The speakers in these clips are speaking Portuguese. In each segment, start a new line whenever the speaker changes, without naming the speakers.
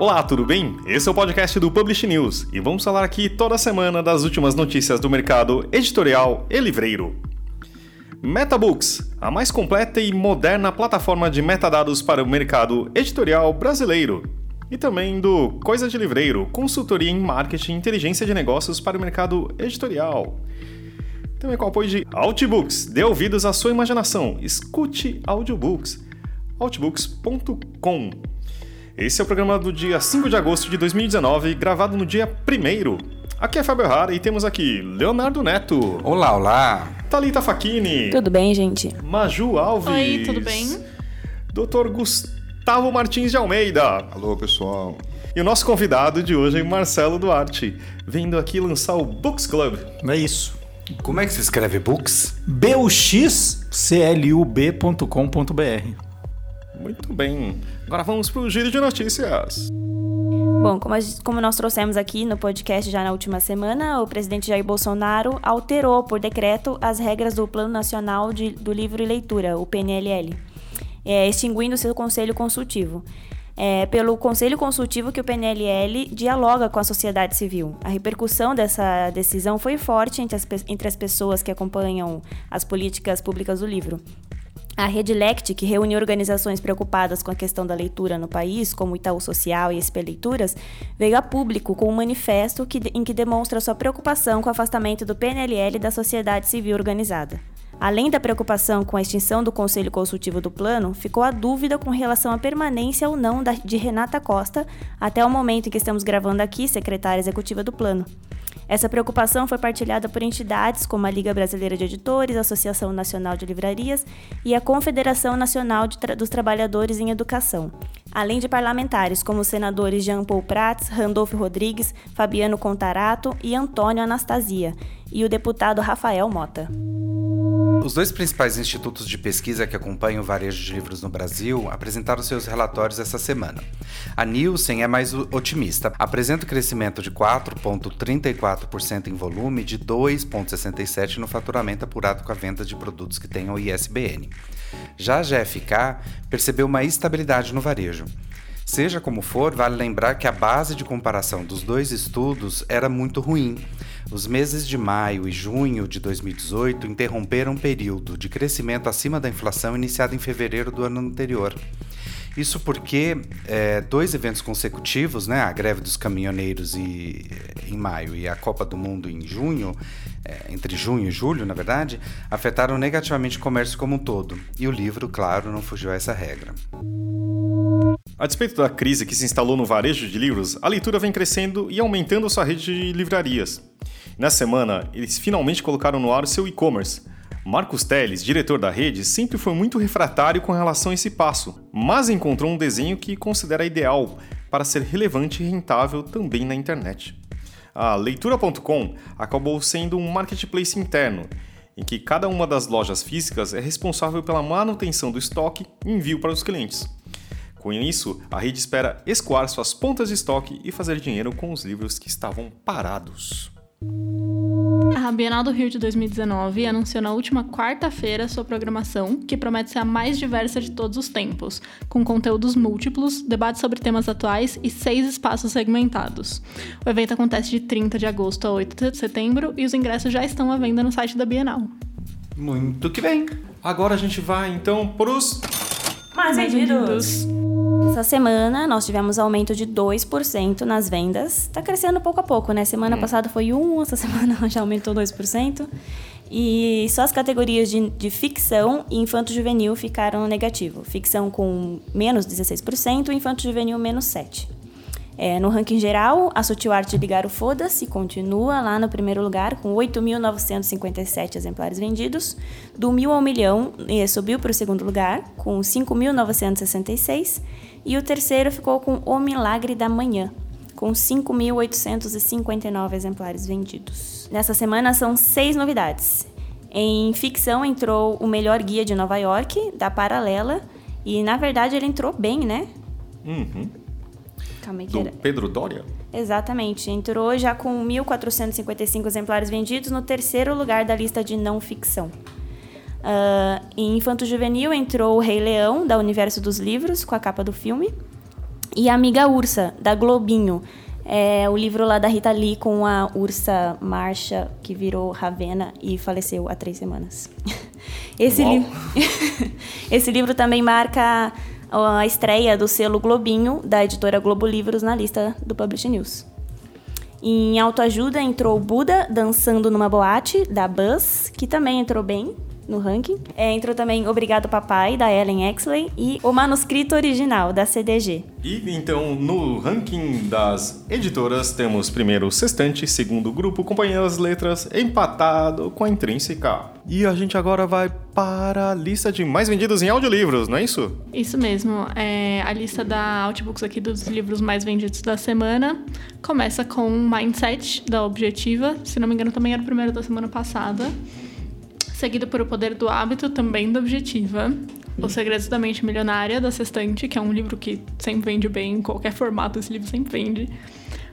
Olá, tudo bem? Esse é o podcast do Publish News e vamos falar aqui toda semana das últimas notícias do mercado editorial e livreiro. MetaBooks, a mais completa e moderna plataforma de metadados para o mercado editorial brasileiro. E também do Coisa de Livreiro, consultoria em marketing e inteligência de negócios para o mercado editorial. Também com apoio de Outbooks, dê ouvidos à sua imaginação, escute audiobooks. outbooks.com esse é o programa do dia 5 de agosto de 2019, gravado no dia 1 Aqui é Fábio Rara e temos aqui Leonardo Neto.
Olá, olá.
Talita Facchini.
Tudo bem, gente?
Maju Alves.
Oi, tudo bem?
Dr. Gustavo Martins de Almeida.
Alô, pessoal.
E o nosso convidado de hoje é Marcelo Duarte, vindo aqui lançar o Books Club.
É isso.
Como é que se escreve books?
buxclub.com.br
muito bem. Agora vamos para o giro de notícias.
Bom, como, como, nós trouxemos aqui no podcast já na última semana, o presidente Jair Bolsonaro alterou por decreto as regras do Plano Nacional de, do Livro e Leitura, o PNLL, é, extinguindo seu conselho consultivo. É pelo conselho consultivo que o PNLL dialoga com a sociedade civil. A repercussão dessa decisão foi forte entre as, entre as pessoas que acompanham as políticas públicas do livro. A Rede Lect, que reúne organizações preocupadas com a questão da leitura no país, como Itaú Social e SP Leituras, veio a público com um manifesto que, em que demonstra sua preocupação com o afastamento do PNLL da sociedade civil organizada. Além da preocupação com a extinção do Conselho Consultivo do Plano, ficou a dúvida com relação à permanência ou não de Renata Costa, até o momento em que estamos gravando aqui, secretária executiva do Plano. Essa preocupação foi partilhada por entidades como a Liga Brasileira de Editores, a Associação Nacional de Livrarias e a Confederação Nacional Tra dos Trabalhadores em Educação, além de parlamentares como os senadores Jean Paul Prats, Randolfo Rodrigues, Fabiano Contarato e Antônio Anastasia, e o deputado Rafael Mota.
Os dois principais institutos de pesquisa que acompanham o varejo de livros no Brasil apresentaram seus relatórios essa semana. A Nielsen é mais otimista, apresenta o crescimento de 4,34% em volume e de 2,67% no faturamento apurado com a venda de produtos que tenham ISBN. Já a GFK percebeu uma estabilidade no varejo. Seja como for, vale lembrar que a base de comparação dos dois estudos era muito ruim. Os meses de maio e junho de 2018 interromperam um período de crescimento acima da inflação iniciado em fevereiro do ano anterior. Isso porque é, dois eventos consecutivos, né, a greve dos caminhoneiros e, em maio e a Copa do Mundo em junho, é, entre junho e julho, na verdade, afetaram negativamente o comércio como um todo. E o livro, claro, não fugiu a essa regra.
A despeito da crise que se instalou no varejo de livros, a leitura vem crescendo e aumentando sua rede de livrarias. Nessa semana, eles finalmente colocaram no ar o seu e-commerce. Marcos Teles, diretor da rede, sempre foi muito refratário com relação a esse passo, mas encontrou um desenho que considera ideal para ser relevante e rentável também na internet. A Leitura.com acabou sendo um marketplace interno, em que cada uma das lojas físicas é responsável pela manutenção do estoque e envio para os clientes. Com isso, a rede espera escoar suas pontas de estoque e fazer dinheiro com os livros que estavam parados.
A Bienal do Rio de 2019 anunciou na última quarta-feira sua programação, que promete ser a mais diversa de todos os tempos, com conteúdos múltiplos, debates sobre temas atuais e seis espaços segmentados. O evento acontece de 30 de agosto a 8 de setembro e os ingressos já estão à venda no site da Bienal.
Muito que bem! Agora a gente vai então para os
mais vendidos. Essa semana nós tivemos aumento de 2% nas vendas. Tá crescendo pouco a pouco, né? Semana hum. passada foi 1, essa semana já aumentou 2%. E só as categorias de, de ficção e infanto-juvenil ficaram negativo. Ficção com menos 16% e infanto-juvenil menos 7%. É, no ranking geral, a Sutil Arte Ligar o Foda-se continua lá no primeiro lugar, com 8.957 exemplares vendidos. Do mil ao milhão, subiu para o segundo lugar, com 5.966. E o terceiro ficou com O Milagre da Manhã, com 5.859 exemplares vendidos. Nessa semana são seis novidades. Em ficção entrou o Melhor Guia de Nova York, da Paralela, e na verdade ele entrou bem, né?
Uhum. Calma aí, Do era... Pedro Doria?
Exatamente. Entrou já com 1.455 exemplares vendidos no terceiro lugar da lista de não ficção. Uh, em Infanto Juvenil entrou o Rei Leão, da Universo dos Livros, com a capa do filme. E A Amiga Ursa, da Globinho. É o livro lá da Rita Lee com a ursa Marcha, que virou Ravena e faleceu há três semanas. Esse, li Esse livro também marca a estreia do selo Globinho, da editora Globo Livros, na lista do Publish News. Em autoajuda entrou Buda dançando numa boate, da Buzz, que também entrou bem no ranking. É, entrou também Obrigado Papai, da Ellen Exley, e O Manuscrito Original, da CDG.
E então, no ranking das editoras, temos primeiro o Sextante, segundo Grupo Companhia das Letras, empatado com a Intrínseca. E a gente agora vai para a lista de mais vendidos em audiolivros, não é isso?
Isso mesmo. É a lista da Outbooks aqui dos livros mais vendidos da semana começa com Mindset, da Objetiva. Se não me engano, também era o primeiro da semana passada seguido por O Poder do Hábito, também da Objetiva. Os Segredos da Mente Milionária, da Sextante, que é um livro que sempre vende bem, em qualquer formato esse livro sempre vende.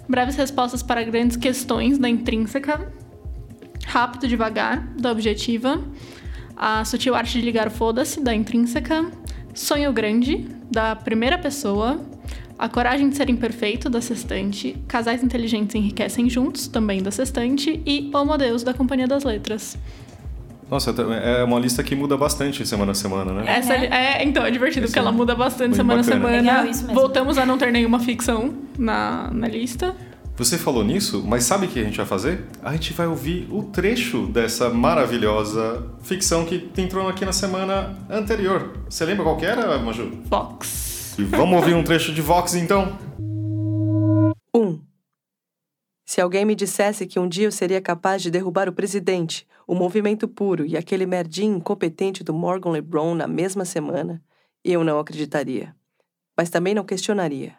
Breves Respostas para Grandes Questões, da Intrínseca. Rápido Devagar, da Objetiva. A Sutil Arte de Ligar Foda-se, da Intrínseca. Sonho Grande, da Primeira Pessoa. A Coragem de Ser Imperfeito, da Sextante. Casais Inteligentes Enriquecem Juntos, também da Sextante. E Homo Deus, da Companhia das Letras.
Nossa, é uma lista que muda bastante semana a semana, né?
Essa é, é então, é divertido, Esse porque ela muda bastante semana bacana. a semana. Legal, isso mesmo. Voltamos a não ter nenhuma ficção na, na lista.
Você falou nisso, mas sabe o que a gente vai fazer? A gente vai ouvir o trecho dessa maravilhosa ficção que entrou aqui na semana anterior. Você lembra qual que era, Maju?
Vox.
E vamos ouvir um trecho de Vox então?
Se alguém me dissesse que um dia eu seria capaz de derrubar o presidente, o movimento puro e aquele merdinho incompetente do Morgan LeBron na mesma semana, eu não acreditaria. Mas também não questionaria.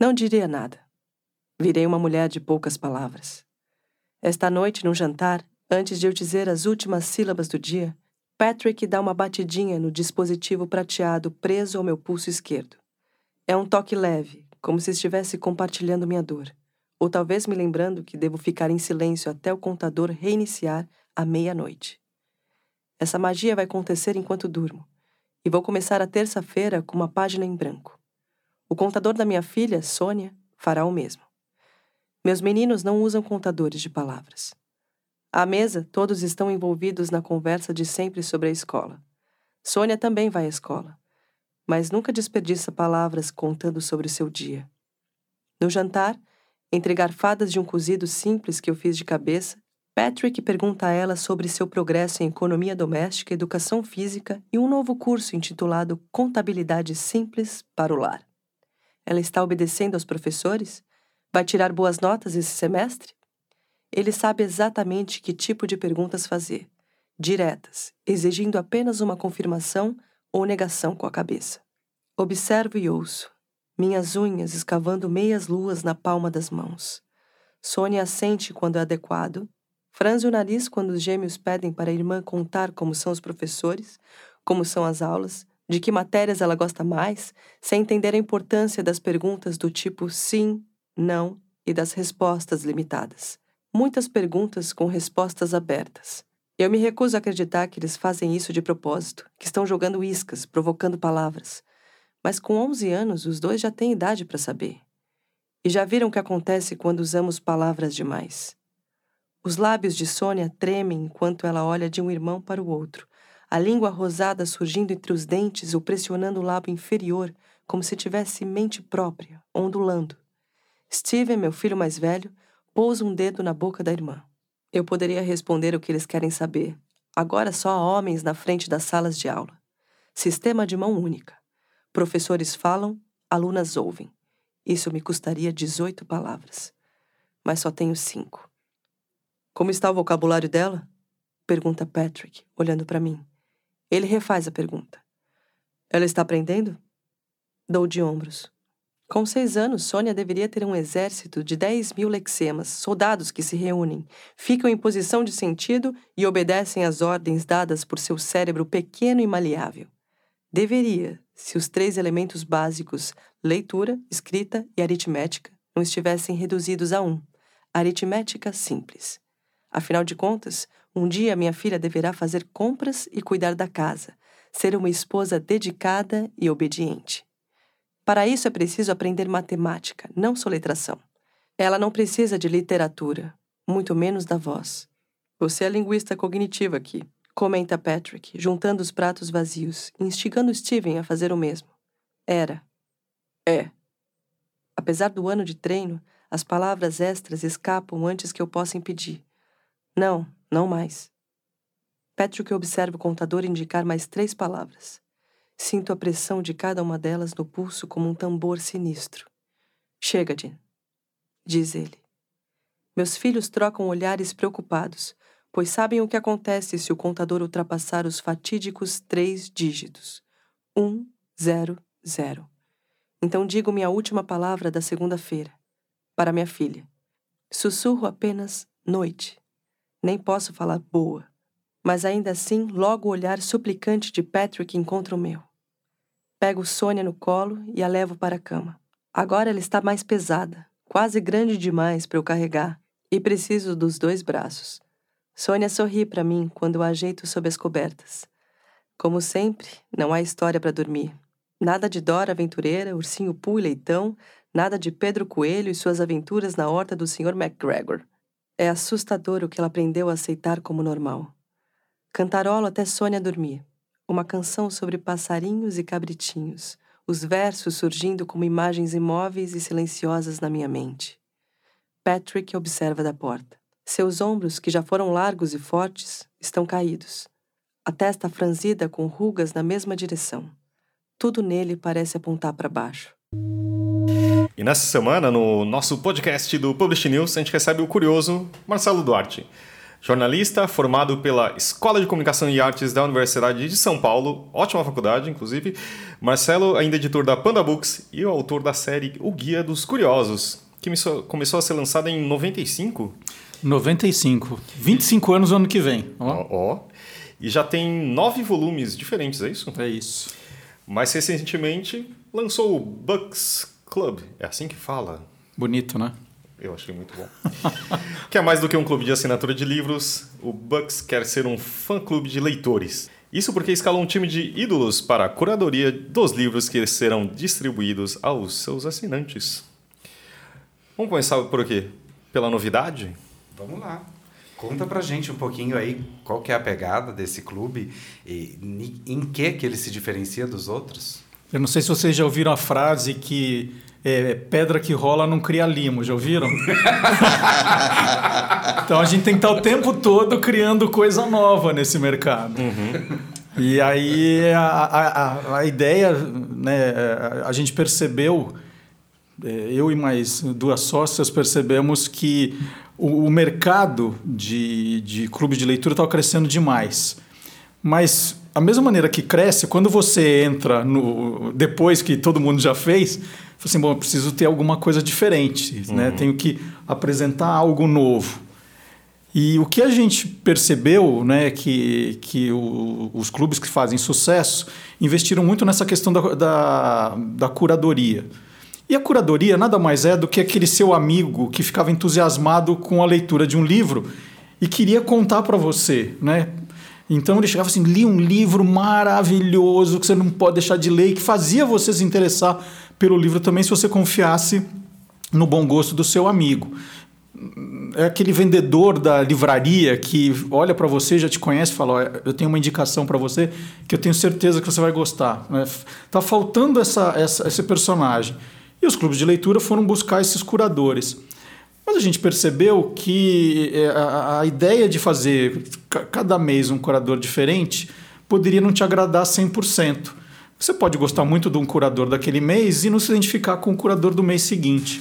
Não diria nada. Virei uma mulher de poucas palavras. Esta noite, num jantar, antes de eu dizer as últimas sílabas do dia, Patrick dá uma batidinha no dispositivo prateado preso ao meu pulso esquerdo. É um toque leve, como se estivesse compartilhando minha dor ou talvez me lembrando que devo ficar em silêncio até o contador reiniciar à meia-noite. Essa magia vai acontecer enquanto durmo, e vou começar a terça-feira com uma página em branco. O contador da minha filha, Sônia, fará o mesmo. Meus meninos não usam contadores de palavras. À mesa, todos estão envolvidos na conversa de sempre sobre a escola. Sônia também vai à escola, mas nunca desperdiça palavras contando sobre o seu dia. No jantar, entre garfadas de um cozido simples que eu fiz de cabeça, Patrick pergunta a ela sobre seu progresso em economia doméstica, educação física e um novo curso intitulado Contabilidade Simples para o Lar. Ela está obedecendo aos professores? Vai tirar boas notas esse semestre? Ele sabe exatamente que tipo de perguntas fazer, diretas, exigindo apenas uma confirmação ou negação com a cabeça. Observo e ouço, minhas unhas escavando meias luas na palma das mãos. Sônia assente quando é adequado, franze o nariz quando os gêmeos pedem para a irmã contar como são os professores, como são as aulas, de que matérias ela gosta mais, sem entender a importância das perguntas do tipo sim, não e das respostas limitadas. Muitas perguntas com respostas abertas. Eu me recuso a acreditar que eles fazem isso de propósito, que estão jogando iscas, provocando palavras. Mas com 11 anos, os dois já têm idade para saber. E já viram o que acontece quando usamos palavras demais. Os lábios de Sônia tremem enquanto ela olha de um irmão para o outro, a língua rosada surgindo entre os dentes ou pressionando o lábio inferior, como se tivesse mente própria, ondulando. Steven, meu filho mais velho, pousa um dedo na boca da irmã. Eu poderia responder o que eles querem saber. Agora só há homens na frente das salas de aula. Sistema de mão única. Professores falam, alunas ouvem. Isso me custaria 18 palavras. Mas só tenho cinco. Como está o vocabulário dela? Pergunta Patrick, olhando para mim. Ele refaz a pergunta. Ela está aprendendo? Dou de ombros. Com seis anos, Sônia deveria ter um exército de 10 mil lexemas, soldados que se reúnem, ficam em posição de sentido e obedecem às ordens dadas por seu cérebro pequeno e maleável. Deveria, se os três elementos básicos, leitura, escrita e aritmética, não estivessem reduzidos a um, aritmética simples. Afinal de contas, um dia minha filha deverá fazer compras e cuidar da casa, ser uma esposa dedicada e obediente. Para isso é preciso aprender matemática, não soletração. Ela não precisa de literatura, muito menos da voz. Você é linguista cognitiva aqui, comenta Patrick, juntando os pratos vazios, instigando Steven a fazer o mesmo. Era. É. Apesar do ano de treino, as palavras extras escapam antes que eu possa impedir. Não, não mais. Patrick observa o contador indicar mais três palavras. Sinto a pressão de cada uma delas no pulso como um tambor sinistro. Chega, Jean, diz ele. Meus filhos trocam olhares preocupados, pois sabem o que acontece se o contador ultrapassar os fatídicos três dígitos. Um, zero, zero. Então digo minha última palavra da segunda-feira, para minha filha. Sussurro apenas noite. Nem posso falar boa, mas ainda assim logo o olhar suplicante de Patrick encontra o meu. Pego Sônia no colo e a levo para a cama. Agora ela está mais pesada, quase grande demais para eu carregar, e preciso dos dois braços. Sônia sorri para mim quando a ajeito sob as cobertas. Como sempre, não há história para dormir. Nada de Dora Aventureira, Ursinho Poo e Leitão, nada de Pedro Coelho e suas aventuras na horta do Sr. McGregor. É assustador o que ela aprendeu a aceitar como normal. Cantarolo até Sônia dormir. Uma canção sobre passarinhos e cabritinhos, os versos surgindo como imagens imóveis e silenciosas na minha mente. Patrick observa da porta. Seus ombros, que já foram largos e fortes, estão caídos. A testa franzida com rugas na mesma direção. Tudo nele parece apontar para baixo.
E nessa semana, no nosso podcast do Publish News, a gente recebe o curioso Marcelo Duarte. Jornalista formado pela Escola de Comunicação e Artes da Universidade de São Paulo, ótima faculdade, inclusive. Marcelo, ainda editor da Panda Books e o autor da série O Guia dos Curiosos, que começou a ser lançada em 95.
95. 25 anos no ano que vem.
Ó. ó. E já tem nove volumes diferentes, é isso?
É isso.
Mais recentemente lançou o Bucks Club. É assim que fala?
Bonito, né?
Eu achei muito bom. que é mais do que um clube de assinatura de livros, o Bucks quer ser um fã-clube de leitores. Isso porque escalou um time de ídolos para a curadoria dos livros que serão distribuídos aos seus assinantes. Vamos começar por quê? Pela novidade?
Vamos lá. Conta pra gente um pouquinho aí qual que é a pegada desse clube e em que que ele se diferencia dos outros.
Eu não sei se vocês já ouviram a frase que é, pedra que rola não cria limo, já ouviram? então a gente tem que estar o tempo todo criando coisa nova nesse mercado. Uhum. E aí a, a, a, ideia, né, a gente percebeu, eu e mais duas sócias percebemos que o, o mercado de, de clube de leitura estava crescendo demais. Mas a mesma maneira que cresce, quando você entra no depois que todo mundo já fez, assim, bom, eu preciso ter alguma coisa diferente, né? uhum. né? Tenho que apresentar algo novo. E o que a gente percebeu, né, que, que o, os clubes que fazem sucesso investiram muito nessa questão da, da, da curadoria. E a curadoria nada mais é do que aquele seu amigo que ficava entusiasmado com a leitura de um livro e queria contar para você, né? Então ele chegava assim, li um livro maravilhoso que você não pode deixar de ler e que fazia você se interessar pelo livro também se você confiasse no bom gosto do seu amigo. É aquele vendedor da livraria que olha para você, já te conhece fala: Eu tenho uma indicação para você que eu tenho certeza que você vai gostar. Está faltando essa, essa, esse personagem. E os clubes de leitura foram buscar esses curadores. Mas a gente percebeu que é, a, a ideia de fazer cada mês um curador diferente poderia não te agradar 100%. Você pode gostar muito de um curador daquele mês e não se identificar com o curador do mês seguinte.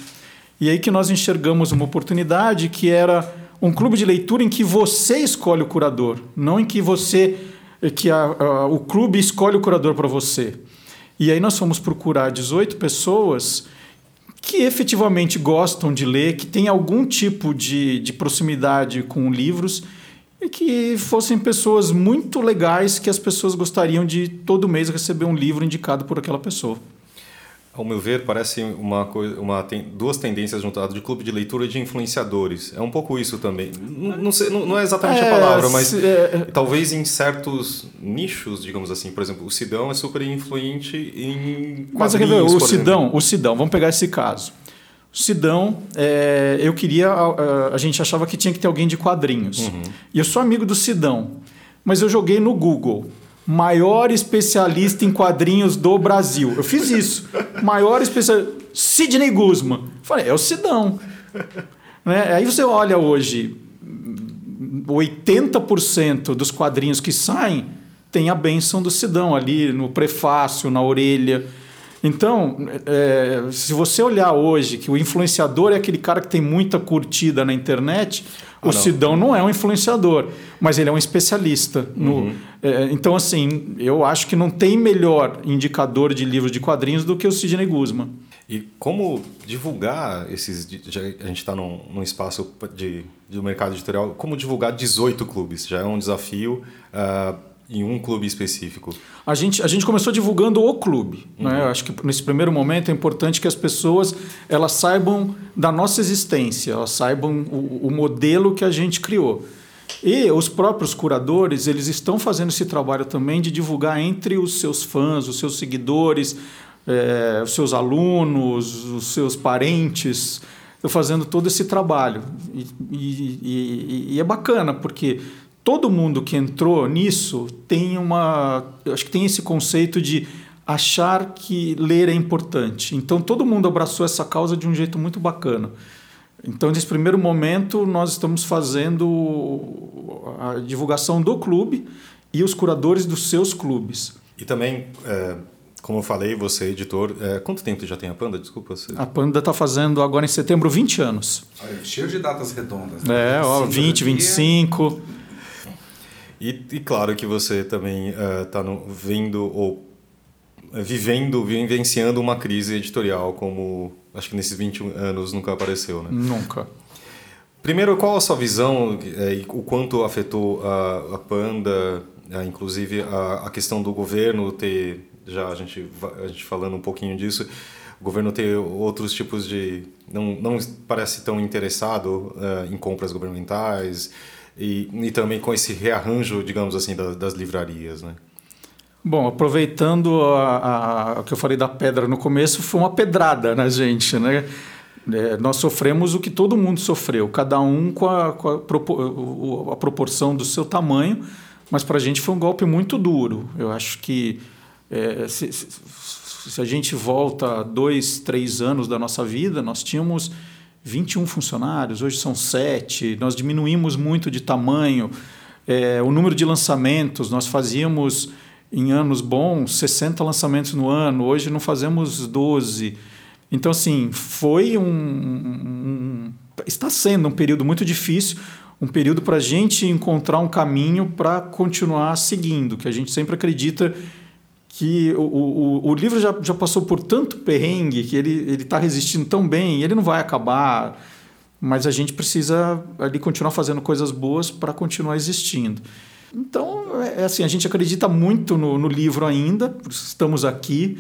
E aí que nós enxergamos uma oportunidade que era um clube de leitura em que você escolhe o curador, não em que você que a, a, o clube escolhe o curador para você. E aí nós fomos procurar 18 pessoas que efetivamente gostam de ler, que têm algum tipo de, de proximidade com livros e que fossem pessoas muito legais que as pessoas gostariam de todo mês receber um livro indicado por aquela pessoa.
Ao meu ver, parece uma coisa, uma tem, duas tendências juntadas de clube de leitura e de influenciadores. É um pouco isso também. Não, não, sei, não, não é exatamente
É,
a palavra, mas
se- é-
talvez em certos nichos, digamos assim. Por exemplo, o Sidão é super influente em
Mas
quadrinhos,
quer ver, o
exemplo.
Sidão, o Sidão, vamos pegar esse caso. O Sidão, é, eu queria. A, a gente achava que tinha que ter alguém de quadrinhos.
Uhum.
E eu sou amigo do Sidão, mas eu joguei no Google. Maior especialista em quadrinhos do Brasil. Eu fiz isso. Maior especialista. Sidney Guzman. Falei, é o Sidão. Né? Aí você olha hoje, 80% dos quadrinhos que saem tem a benção do Sidão ali no prefácio, na orelha. Então, é, se você olhar hoje que o influenciador é aquele cara que tem muita curtida na internet, o
não.
Sidão não é um influenciador, mas ele é um especialista. No, é, então, assim, eu acho que não tem melhor indicador de livros de quadrinhos do que o Sidney Guzman.
E como divulgar esses. Já a gente está num, num espaço de, de mercado editorial. Como divulgar 18 clubes? Já é um desafio ah, em um clube específico.
A gente, a gente começou divulgando o clube. Né? Eu acho que nesse primeiro momento é importante que as pessoas elas saibam da nossa existência, elas saibam o, o modelo que a gente criou. E os próprios curadores eles estão fazendo esse trabalho também de divulgar entre os seus fãs, os seus seguidores, eh, os seus alunos, os seus parentes. Fazendo todo esse trabalho. E, e- e- e é bacana, porque todo mundo que entrou nisso tem uma. Acho que tem esse conceito de achar que ler é importante. Então todo mundo abraçou essa causa de um jeito muito bacana. Então, nesse primeiro momento, nós estamos fazendo a divulgação do clube e os curadores dos seus clubes.
E também, é, como eu falei, você, editor. é, quanto tempo já tem a Panda? Desculpa. Você...
A Panda está fazendo agora em setembro 20 anos.
Olha, cheio de datas redondas. né?
É, ó,
25
20,
do dia.
25.
E, e claro que você também está vendo ou é, vivendo, vivenciando uma crise editorial, como acho que nesses 21 anos nunca apareceu, né?
Nunca.
Primeiro, qual a sua visão é, e o quanto afetou a, a Panda, inclusive a, a questão do governo ter, já a gente, a gente falando um pouquinho disso, o governo ter outros tipos de. não, não parece tão interessado em compras governamentais e, e também com esse rearranjo, digamos assim, da- das livrarias, né?
Bom, aproveitando a, o que eu falei da pedra no começo, foi uma pedrada na gente, né? É, nós sofremos o que todo mundo sofreu, cada um com a, com a, a proporção do seu tamanho, mas para a gente foi um golpe muito duro. Eu acho que é, se, se- se a gente volta dois, três anos da nossa vida, nós tínhamos 21 funcionários, hoje são sete, nós diminuímos muito de tamanho. É, o número de lançamentos, nós fazíamos em anos bons 60 lançamentos no ano, hoje não fazemos 12. Então, assim, foi um, um- Está sendo um período muito difícil, um período para a gente encontrar um caminho para continuar seguindo, que a gente sempre acredita que o, o, o livro já, já passou por tanto perrengue que ele está resistindo tão bem, ele não vai acabar, mas a gente precisa ali continuar fazendo coisas boas para continuar existindo. Então, é é assim, a gente acredita muito no, no livro ainda, estamos aqui,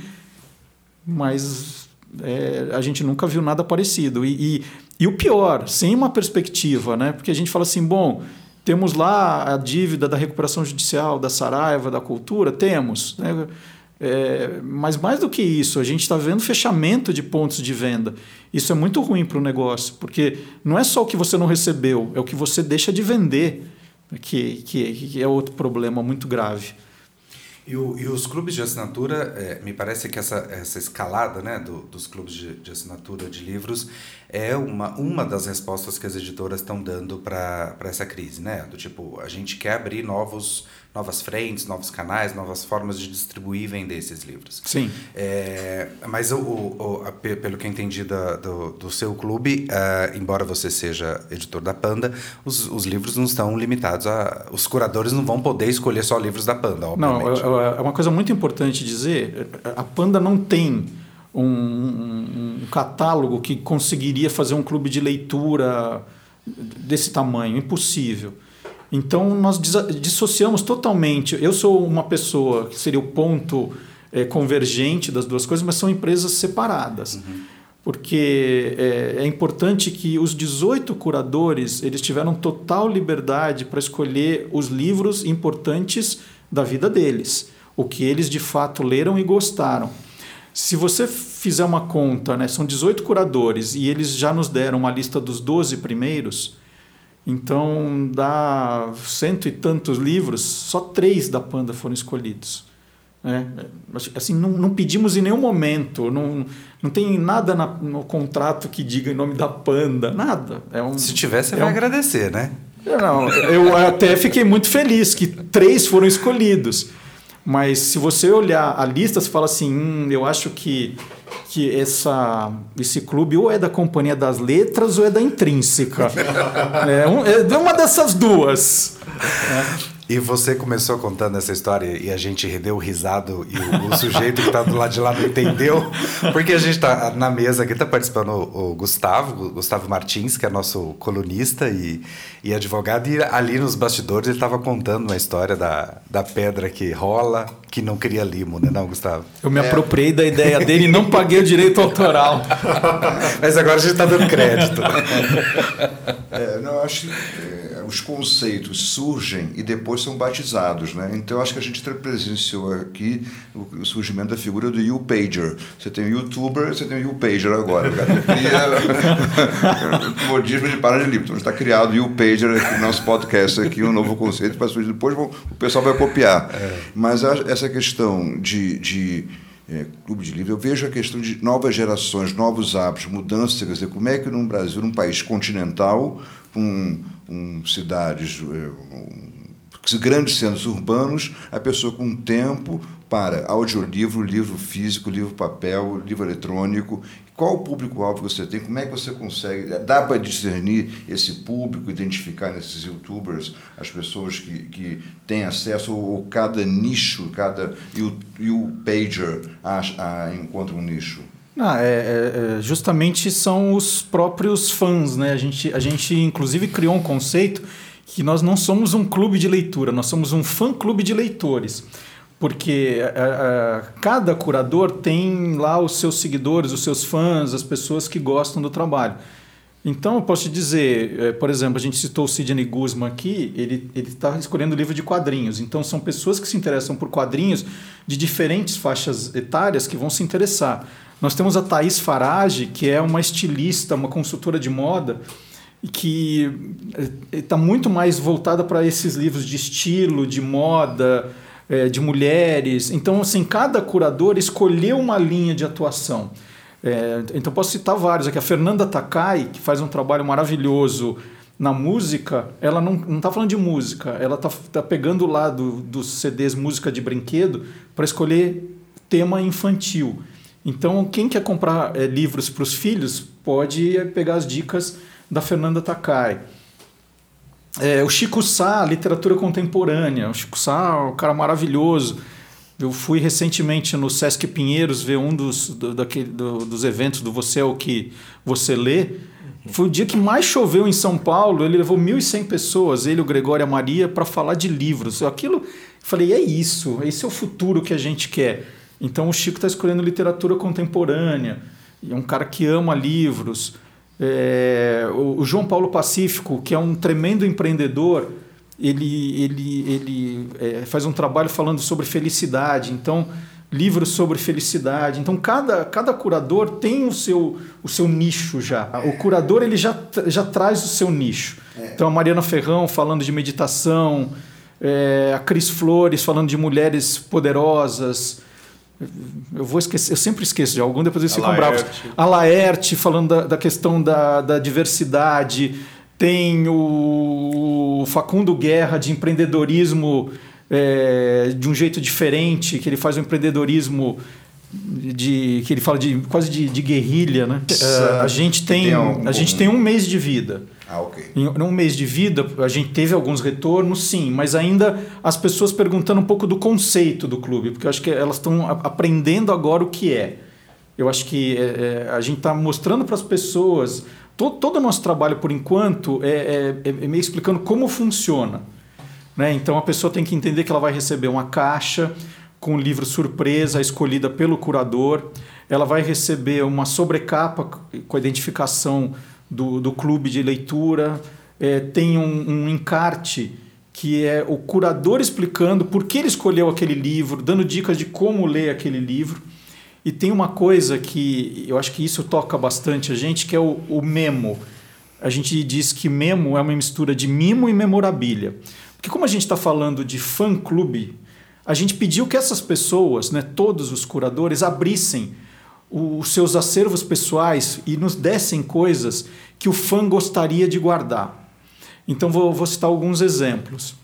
mas é, a gente nunca viu nada parecido. E, e, e o pior, sem uma perspectiva, né? Porque a gente fala assim, bom, temos lá a dívida da recuperação judicial, da Saraiva, da cultura, temos, né? É, mas mais do que isso, a gente está vendo fechamento de pontos de venda. Isso é muito ruim para o negócio, porque não é só o que você não recebeu, é o que você deixa de vender, que, que, que é outro problema muito grave.
E, o- e os clubes de assinatura, é, me parece que essa, essa escalada né, do- dos clubes de, de assinatura de livros é uma, uma das respostas que as editoras estão dando para essa crise. Né? Do tipo, a gente quer abrir novos, novas frentes, novos canais, novas formas de distribuir e vender esses livros.
Sim.
É, mas o, o- o- pelo que eu entendi da- do, do seu clube, ah, embora você seja editor da Panda, os, os livros não estão limitados a. Os curadores não vão poder escolher só livros da Panda,
Não,
obviamente.
é é uma coisa muito importante dizer. A Panda não tem um, um- um catálogo que conseguiria fazer um clube de leitura desse tamanho, impossível. Então nós dissociamos totalmente. Eu sou uma pessoa que seria o ponto é, convergente das duas coisas, mas são empresas separadas. Uhum. Porque é, é, importante que os 18 curadores eles tiveram total liberdade para escolher os livros importantes da vida deles, o que eles de fato leram e gostaram. Se você fizer uma conta, né, são 18 curadores e eles já nos deram uma lista dos 12 primeiros, então dá cento e tantos livros, só três da Panda foram escolhidos. Né? Assim, não, não, pedimos em nenhum momento, não, não tem nada na, no contrato que diga em nome da Panda, nada.
É um, Se tivesse, é vai um... agradecer, né?
Não, eu até fiquei muito feliz que três foram escolhidos. Mas se você olhar a lista, você fala assim, hum, eu acho que que essa, esse clube ou é da Companhia das Letras ou é da Intrínseca. é, um, é uma dessas duas.
É. E você começou contando essa história e a gente deu risado e o, o sujeito que está do lado de lá não entendeu, porque a gente está na mesa aqui, está participando o, o, Gustavo, Gustavo Martins, que é nosso colunista e, e advogado, e ali nos bastidores ele estava contando uma história da, da pedra que rola, que não cria limo, né não, Gustavo?
Eu me é. apropriei da ideia dele e não paguei o direito autoral.
Mas agora a gente está dando crédito.
É, não, acho que os conceitos surgem e depois são batizados, né? Então acho que a gente presenciou aqui o surgimento da figura do U-Pager. Você tem o YouTuber, você tem o U-Pager agora. O cara cria modismo de para de livro. Então está criado o U-Pager aqui no nosso podcast, aqui um novo conceito para surgir. Depois o pessoal vai copiar. É. Mas essa questão de, de é, clube de livro, eu vejo a questão de novas gerações, novos hábitos, mudanças, quer dizer, como é que num Brasil, num país continental, com, com cidades, é, um, grandes centros urbanos, a pessoa com tempo para audiolivro, livro físico, livro papel, livro eletrônico. Qual o público-alvo que você tem? Como é que você consegue? Dá para discernir esse público, identificar nesses youtubers as pessoas que, que têm acesso, ou cada nicho, cada you-pager a, a, encontra um nicho?
Ah, é, é, é, justamente são os próprios fãs, né? A gente, a gente inclusive criou um conceito que nós não somos um clube de leitura, nós somos um fã-clube de leitores porque é, é, cada curador tem lá os seus seguidores, os seus fãs, as pessoas que gostam do trabalho. Então, eu posso te dizer, é, por exemplo, a gente citou o Sidney Guzman aqui, ele está escolhendo livro de quadrinhos. Então, são pessoas que se interessam por quadrinhos de diferentes faixas etárias que vão se interessar. Nós temos a Thaís Farage, que é uma estilista, uma consultora de moda, que está muito mais voltada para esses livros de estilo, de moda, é, de mulheres. Então, assim, cada curador escolheu uma linha de atuação. É, então, posso citar vários aqui. A Fernanda Takai, que faz um trabalho maravilhoso na música, ela não está falando de música, ela está tá pegando lá do, dos CDs música de brinquedo para escolher tema infantil. Então, quem quer comprar é, livros para os filhos pode pegar as dicas da Fernanda Takai. É, o Chico Sá, literatura contemporânea. O Chico Sá é um cara maravilhoso. Eu fui recentemente no Sesc Pinheiros ver um dos, do, daquele, do, dos eventos do Você é o que você lê. Foi o dia que mais choveu em São Paulo. Ele levou 1.100 pessoas, ele, o Gregório e a Maria, para falar de livros. Aquilo, falei, é isso, esse é o futuro que a gente quer. Então o Chico está escolhendo literatura contemporânea. É um cara que ama livros. É, o, o, João Paulo Pacífico, que é um tremendo empreendedor, ele, ele, ele é, faz um trabalho falando sobre felicidade. Então, livros sobre felicidade. Então, cada, cada curador tem o seu, o seu nicho já. O curador ele já, já traz o seu nicho. É. Então, a Mariana Ferrão falando de meditação, é, a Cris Flores falando de mulheres poderosas. Eu vou esquecer, eu sempre esqueço de algum, depois eles ficam bravos. A Laerte falando da, da questão da, da diversidade. Tem o Facundo Guerra de empreendedorismo é, de um jeito diferente, que ele faz um empreendedorismo de que ele fala de quase de, de guerrilha, né? Uh, a gente tem, tem um, a gente tem um mês de vida.
Ah, ok.
Em um mês de vida, a gente teve alguns retornos, sim, mas ainda as pessoas perguntando um pouco do conceito do clube, porque eu acho que elas estão aprendendo agora o que é. Eu acho que é, é, a gente está mostrando para as pessoas. Todo, todo o nosso trabalho, por enquanto, é, é, é meio explicando como funciona. Né? Então a pessoa tem que entender que ela vai receber uma caixa com o livro surpresa escolhida pelo curador. Ela vai receber uma sobrecapa com a identificação do, do clube de leitura. É, tem um, um encarte que é o curador explicando por que ele escolheu aquele livro, dando dicas de como ler aquele livro. E tem uma coisa que eu acho que isso toca bastante a gente, que é o, o memo. A gente diz que memo é uma mistura de mimo e memorabilia. Porque como a gente está falando de fã-clube, a gente pediu que essas pessoas, né, todos os curadores, abrissem os seus acervos pessoais e nos dessem coisas que o fã gostaria de guardar. Então vou, vou citar alguns exemplos.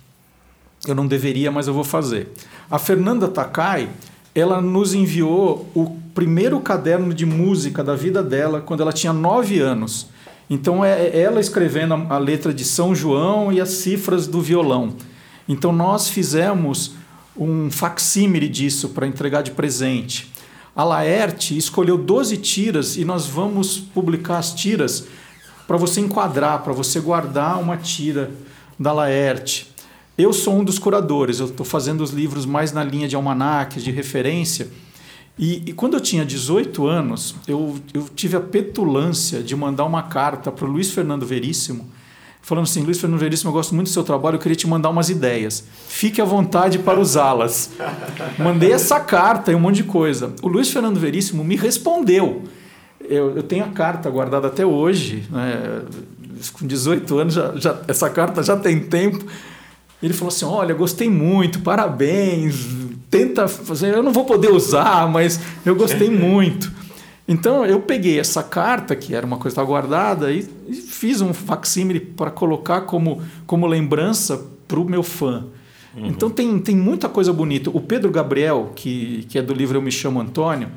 Eu não deveria, mas eu vou fazer. A Fernanda Takai, ela nos enviou o primeiro caderno de música da vida dela quando ela tinha nove anos. Então é, é ela escrevendo a, letra de São João e as cifras do violão. Então nós fizemos um facsímile disso para entregar de presente. A Laerte escolheu 12 tiras e nós vamos publicar as tiras para você enquadrar, para você guardar uma tira da Laerte. Eu sou um dos curadores, eu estou fazendo os livros mais na linha de almanaques, de referência. E, e, quando eu tinha 18 anos, eu, eu tive a petulância de mandar uma carta para o Luiz Fernando Veríssimo, falando assim: Luiz Fernando Veríssimo, eu gosto muito do seu trabalho, eu queria te mandar umas ideias. Fique à vontade para usá-las. Mandei essa carta e um monte de coisa. O Luiz Fernando Veríssimo me respondeu eu, eu tenho a carta guardada até hoje, né? com 18 anos, já, já, essa carta já tem tempo. Ele falou assim: Olha, gostei muito, parabéns, tenta fazer. Eu não vou poder usar, mas eu gostei muito. Então eu peguei essa carta, que era uma coisa que estava guardada, e, e fiz um facsímile para colocar como, como lembrança para o meu fã. Uhum. Então tem, tem muita coisa bonita. O Pedro Gabriel, que, que é do livro Eu Me Chamo Antônio,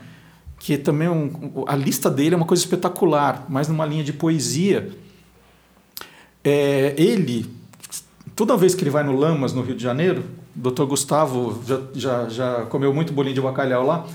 que também é um, a lista dele é uma coisa espetacular, mas numa linha de poesia. É, ele, toda vez que ele vai no Lamas, no Rio de Janeiro, o Dr. Gustavo já, já, já comeu muito bolinho de bacalhau lá,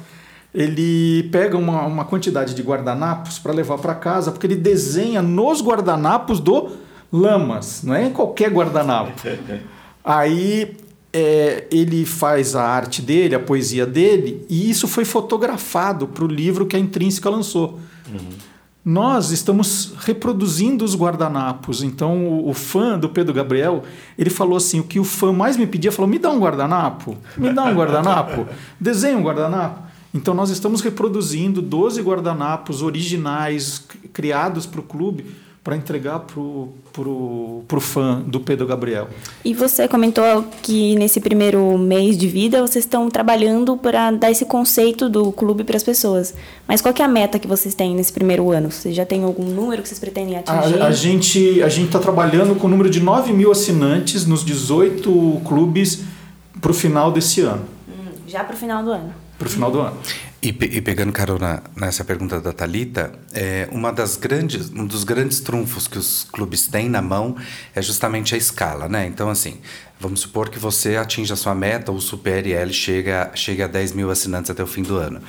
ele pega uma, uma quantidade de guardanapos para levar para casa, porque ele desenha nos guardanapos do Lamas, não é em qualquer guardanapo. Aí é, ele faz a arte dele, a poesia dele, e isso foi fotografado para o livro que a Intrínseca lançou. Uhum. Nós estamos reproduzindo os guardanapos. Então, o, o, fã do Pedro Gabriel, ele falou assim: o que o fã mais me pedia, falou: me dá um guardanapo, me dá um guardanapo, desenha um guardanapo. Então, nós estamos reproduzindo 12 guardanapos originais, criados para o clube, para entregar pro, pro fã do Pedro Gabriel.
E você comentou que nesse primeiro mês de vida vocês estão trabalhando para dar esse conceito do clube para as pessoas. Mas qual é a meta que vocês têm nesse primeiro ano? Vocês já têm algum número que vocês pretendem atingir?
A, a gente a gente está trabalhando com o número de 9 mil assinantes nos 18 clubes para o final desse ano.
Hum, já para o final do ano.
Para o final do ano.
E, e, pegando carona nessa pergunta da Talita, é, uma das grandes, um dos grandes trunfos que os clubes têm na mão é justamente a escala, né? Então, assim, vamos supor que você atinja a sua meta, ou supere ela e chega a 10 mil assinantes até o fim do ano.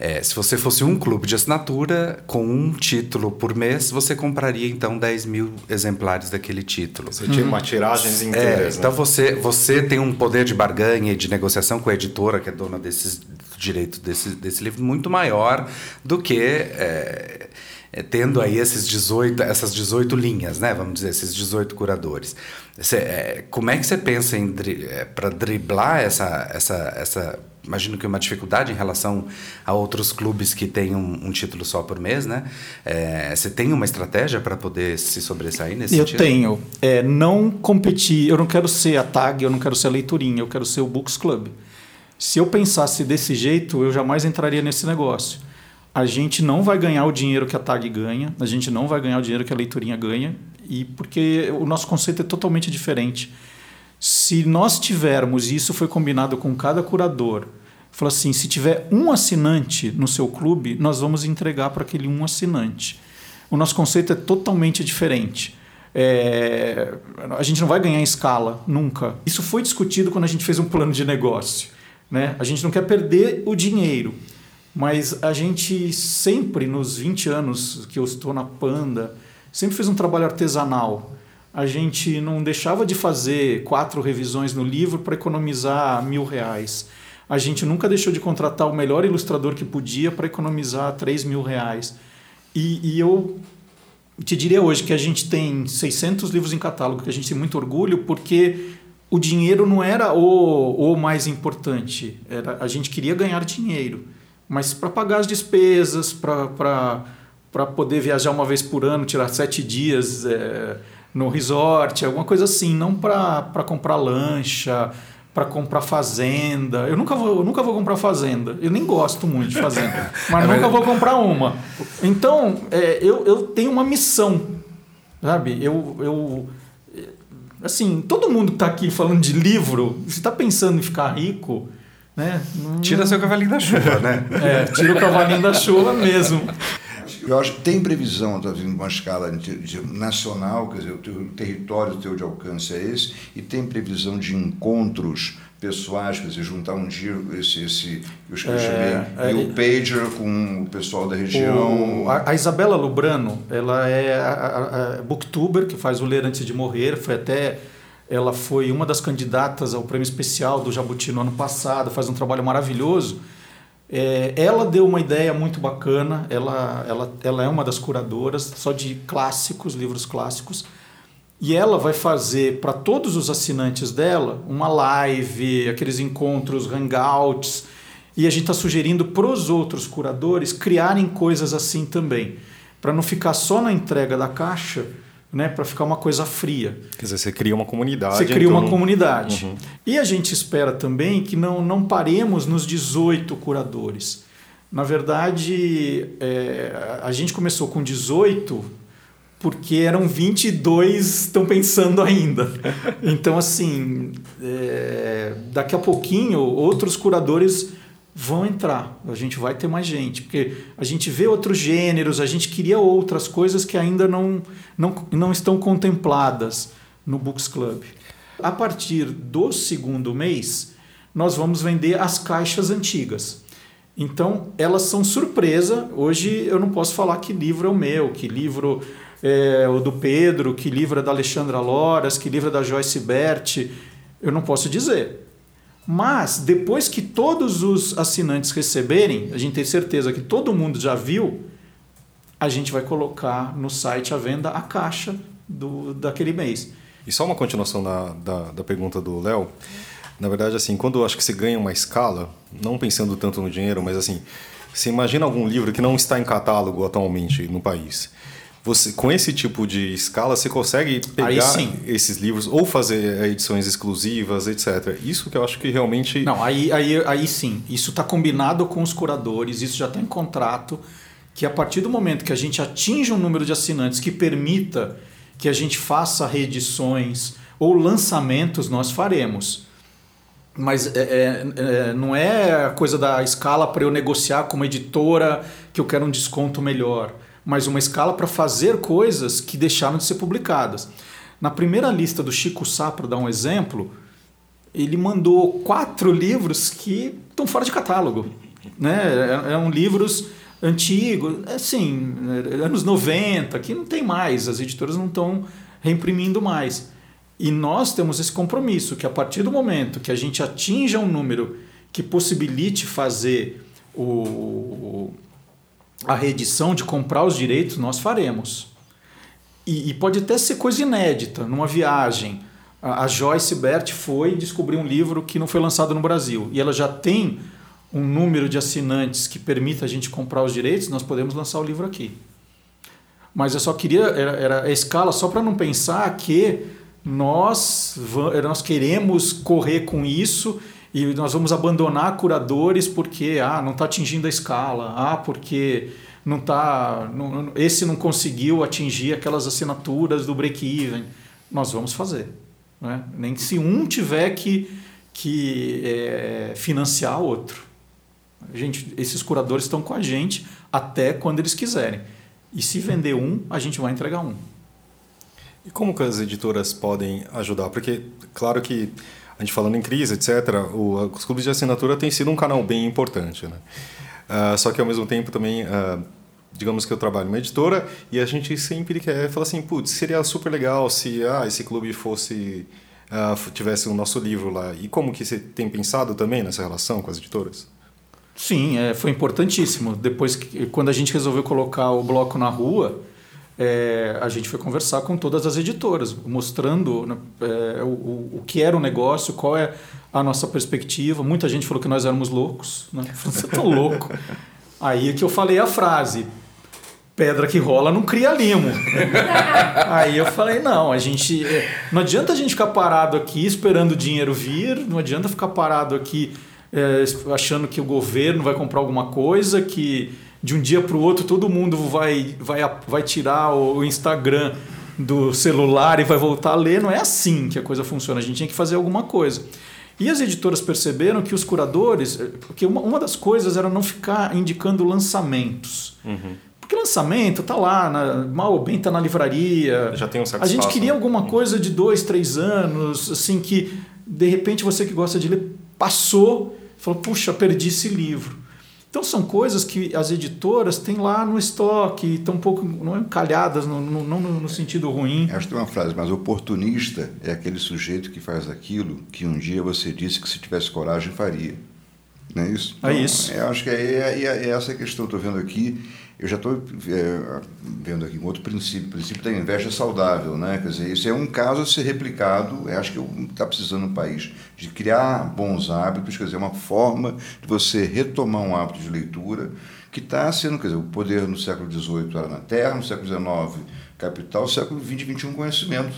É, se você fosse um clube de assinatura, com um título por mês, você compraria então 10 mil exemplares daquele título.
Você tinha uma tiragens inteiras.
É, então né? você, você tem um poder de barganha e de negociação com a editora, que é dona desses direito desse, desse livro muito maior do que é, é, tendo aí esses 18, essas 18 linhas, né? Vamos dizer, esses 18 curadores. Você, é, como é que você pensa em é, para driblar essa, essa, essa imagino que uma dificuldade em relação a outros clubes que têm um, um título só por mês, né? É, você tem uma estratégia para poder se sobressair nesse
eu
sentido?
Eu tenho. É, não competir. Eu não quero ser a tag, eu não quero ser a leiturinha, eu quero ser o Books Club. Se eu pensasse desse jeito, eu jamais entraria nesse negócio. A gente não vai ganhar o dinheiro que a tag ganha, a gente não vai ganhar o dinheiro que a leiturinha ganha, e porque o nosso conceito é totalmente diferente. Se nós tivermos, e isso foi combinado com cada curador, falou assim: se tiver um assinante no seu clube, nós vamos entregar para aquele um assinante. O nosso conceito é totalmente diferente. É, a gente não vai ganhar escala, nunca. Isso foi discutido quando a gente fez um plano de negócio. Né? A gente não quer perder o dinheiro, mas a gente sempre, nos 20 anos que eu estou na Panda, sempre fez um trabalho artesanal. A gente não deixava de fazer quatro revisões no livro para economizar mil reais. a gente nunca deixou de contratar o melhor ilustrador que podia para economizar 3 mil reais. E, e eu te diria hoje que a gente tem 600 livros em catálogo, que a gente tem muito orgulho, porque o dinheiro não era o, o mais importante. Era, a gente queria ganhar dinheiro, mas para pagar as despesas, para poder viajar uma vez por ano, tirar sete dias é, no resort, alguma coisa assim, não para comprar lancha, para comprar fazenda. Eu nunca vou, eu nunca vou comprar fazenda. Eu nem gosto muito de fazenda, mas é nunca vou comprar uma. Então, é, eu, eu tenho uma missão, sabe? Eu, eu assim, todo mundo que está aqui falando de livro, você está pensando em ficar rico, né?
Não... Tira seu cavalinho da chuva, né?
é, tira o cavalinho da chuva mesmo.
Eu acho que tem previsão, está vindo uma escala nacional, quer dizer, o teu território, o teu de alcance é esse, e tem previsão de encontros pessoais, quer dizer, juntar um dia esse, esse eu escrevi é, é, e o pager com o pessoal da região.
O, a, a, Isabela Lubrano, ela é a, a, a booktuber que faz o Ler Antes de Morrer, foi até ela foi uma das candidatas ao prêmio especial do Jabuti no ano passado, faz um trabalho maravilhoso. É, ela deu uma ideia muito bacana, ela, ela, ela é uma das curadoras só de clássicos, livros clássicos, e ela vai fazer para todos os assinantes dela uma live, aqueles encontros, hangouts, e a gente está sugerindo para os outros curadores criarem coisas assim também, para não ficar só na entrega da caixa, né, para ficar uma coisa fria.
Quer dizer, você cria uma comunidade.
Você cria uma comunidade. Uhum. E a gente espera também que não, não paremos nos 18 curadores. Na verdade, é, a gente começou com 18 porque eram 22 estão pensando ainda. Então, assim, é, daqui a pouquinho, outros curadores vão entrar, a gente vai ter mais gente, porque a gente vê outros gêneros, a gente queria outras coisas que ainda não, não, não estão contempladas no Books Club. A partir do segundo mês, nós vamos vender as caixas antigas. Então, elas são surpresa. Hoje eu não posso falar que livro é o meu, que livro é o do Pedro, que livro é da Alexandra Loras, que livro é da Joyce Bert. Eu não posso dizer. Mas depois que todos os assinantes receberem, a gente tem certeza que todo mundo já viu, a gente vai colocar no site à venda a caixa do, daquele mês.
E só uma continuação da, da, da pergunta do Léo. Na verdade, assim, quando eu acho que você ganha uma escala, não pensando tanto no dinheiro, mas assim, você imagina algum livro que não está em catálogo atualmente no país você, com esse tipo de escala, você consegue pegar esses livros ou fazer edições exclusivas, etc. Isso que eu acho que realmente.
Não, aí, aí, aí sim. Isso está combinado com os curadores, isso já está em contrato. Que a partir do momento que a gente atinge um número de assinantes que permita que a gente faça reedições ou lançamentos, nós faremos. Mas é, é, é, não é a coisa da escala para eu negociar com uma editora que eu quero um desconto melhor mas uma escala para fazer coisas que deixaram de ser publicadas. Na primeira lista do Chico Sá, para dar um exemplo, ele mandou quatro livros que estão fora de catálogo. Né? Eram livros antigos, assim, anos 90, que não tem mais, as editoras não estão reimprimindo mais. E nós temos esse compromisso que a partir do momento que a gente atinja um número que possibilite fazer o, a reedição, de comprar os direitos, nós faremos. E, e pode até ser coisa inédita, numa viagem. A, a Joyce Bert foi descobrir um livro que não foi lançado no Brasil. E ela já tem um número de assinantes que permita a gente comprar os direitos, nós podemos lançar o livro aqui. Mas eu só queria, era, era a escala só para não pensar que nós, nós queremos correr com isso e nós vamos abandonar curadores porque ah, não está atingindo a escala, ah, porque não tá, não, esse não conseguiu atingir aquelas assinaturas do break-even. Nós vamos fazer. Né? Nem se um tiver que, que é, financiar outro. Gente, esses curadores estão com a gente até quando eles quiserem. E se vender um, a gente vai entregar um.
E como que as editoras podem ajudar? Porque, claro que a gente falando em crise, etc., o, os clubes de assinatura têm sido um canal bem importante. Né? Uh, só que, ao mesmo tempo, também, uh, digamos que eu trabalho numa editora e a gente sempre quer falar assim, putz, seria super legal se ah, esse clube fosse uh, tivesse o nosso livro lá. E como que você tem pensado também nessa relação com as editoras?
Sim, é, foi importantíssimo. Depois que quando a gente resolveu colocar o bloco na rua, é, a gente foi conversar com todas as editoras, mostrando né, é, o, o que era o negócio, qual é a nossa perspectiva. Muita gente falou que nós éramos loucos. Né? Você é tão louco. Aí é que eu falei a frase: pedra que rola não cria limo. Aí eu falei, não, a gente. É, não adianta a gente ficar parado aqui esperando o dinheiro vir, não adianta ficar parado aqui é, achando que o governo vai comprar alguma coisa, que de um dia para o outro todo mundo vai, vai, vai tirar o Instagram do celular e vai voltar a ler. Não é assim que a coisa funciona. A gente tinha que fazer alguma coisa. E as editoras perceberam que os curadores, é, porque uma, uma das coisas era não ficar indicando lançamentos. Uhum. Porque lançamento tá lá, na, mal ou bem tá na livraria.
Já tem um certo
A gente
espaço,
queria
né?
alguma coisa de dois, três anos, assim, que de repente você que gosta de ler passou, falou, puxa, perdi esse livro. Então são coisas que as editoras têm lá no estoque, estão um pouco não é, calhadas, no, no, não no, sentido ruim.
Acho que tem uma frase, mas oportunista é aquele sujeito que faz aquilo que um dia você disse que se tivesse coragem faria. Não é isso?
é isso.
Eu acho que é, é, é essa a questão que eu estou vendo aqui. Eu já estou é, vendo aqui um outro princípio, o princípio da inveja saudável, né? Quer dizer, isso é um caso a ser replicado. Eu acho que está precisando no país de criar bons hábitos, quer dizer, uma forma de você retomar um hábito de leitura que está sendo, quer dizer, o poder no século XVIII era na Terra, no século XIX capital, no século XX e XXI conhecimento.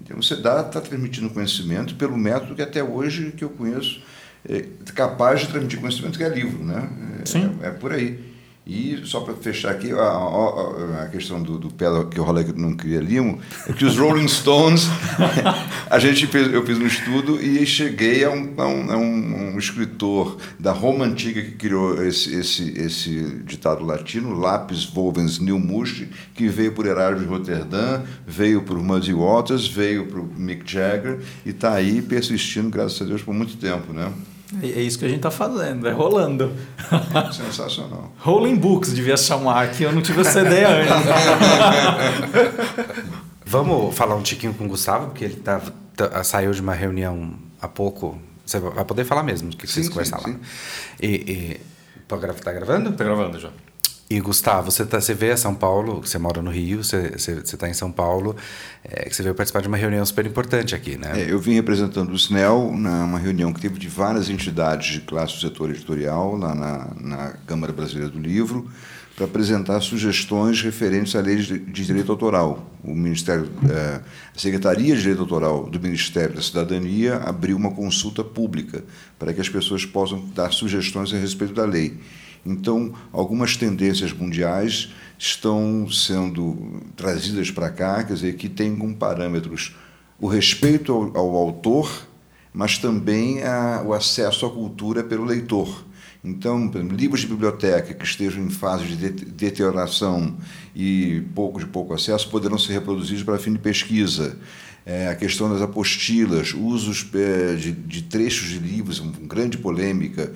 Então você está transmitindo conhecimento pelo método que até hoje que eu conheço é capaz de transmitir conhecimento que é livro, né? É,
Sim.
é, é por aí. E só para fechar aqui, a, a, a, questão do, do que o rolê não queria limo, é que os Rolling Stones, a gente fez, eu fiz um estudo e cheguei a um, a um, um, escritor da Roma Antiga que criou esse, esse, esse ditado latino, Lapis Volvens Nil Musti, que veio por Erasmo de Roterdã, veio por Muddy Waters, veio por Mick Jagger e está aí persistindo, graças a Deus, por muito tempo, né?
É isso que a gente está fazendo, é rolando.
Sensacional.
Rolling Books devia chamar, que eu não tive essa ideia antes.
Vamos falar um tiquinho com o Gustavo, porque ele tá, tá, saiu de uma reunião há pouco. Você vai poder falar mesmo do que vocês conversaram lá. E, e, tá gravando?
Tá gravando já.
E Gustavo, você, tá, você veio a São Paulo, você mora no Rio, você está em São Paulo, é, você veio participar de uma reunião super importante aqui, né?
É, eu vim representando o SNEL numa reunião que teve de várias entidades de classe do setor editorial, lá na, na Câmara Brasileira do Livro, para apresentar sugestões referentes à lei de, de direito autoral. O Ministério, é, a Secretaria de Direito Autoral do Ministério da Cidadania abriu uma consulta pública para que as pessoas possam dar sugestões a respeito da lei. Então, algumas tendências mundiais estão sendo trazidas para cá, quer dizer, que tem como parâmetros o respeito ao, ao autor, mas também a, o acesso à cultura pelo leitor. Então, livros de biblioteca que estejam em fase de deterioração e pouco de pouco acesso poderão ser reproduzidos para fim de pesquisa. É, a questão das apostilas, usos é, de, de, trechos de livros, uma grande polêmica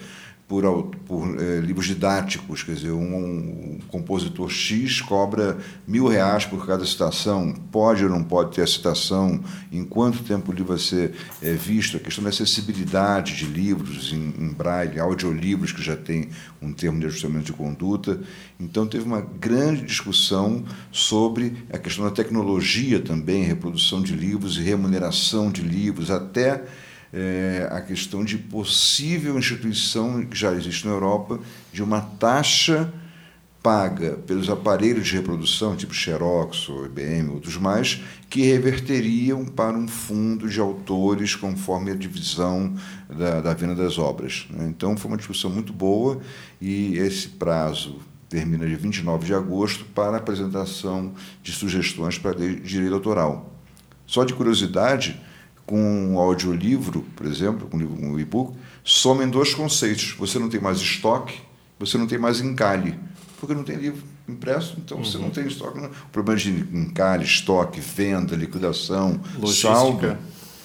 por, por é, livros didáticos, quer dizer, um, um, compositor X cobra mil reais por cada citação, pode ou não pode ter a citação, em quanto tempo o livro vai ser é, visto, a questão da acessibilidade de livros em, em braille, audiolivros que já tem um termo de ajustamento de conduta. Então, teve uma grande discussão sobre a questão da tecnologia também, reprodução de livros e remuneração de livros, até é, a questão de possível instituição, que já existe na Europa, de uma taxa paga pelos aparelhos de reprodução, tipo Xerox ou IBM, outros mais, que reverteriam para um fundo de autores conforme a divisão da, da venda das obras. Né? Então, foi uma discussão muito boa e esse prazo termina dia 29 de agosto para apresentação de sugestões para de direito autoral. Só de curiosidade, com o audiolivro, por exemplo, com o e-book, somem dois conceitos. Você não tem mais estoque, você não tem mais encalhe, porque não tem livro impresso, então uhum. você não tem estoque. Não. O problema de encalhe, estoque, venda, liquidação,
logística.
saldo,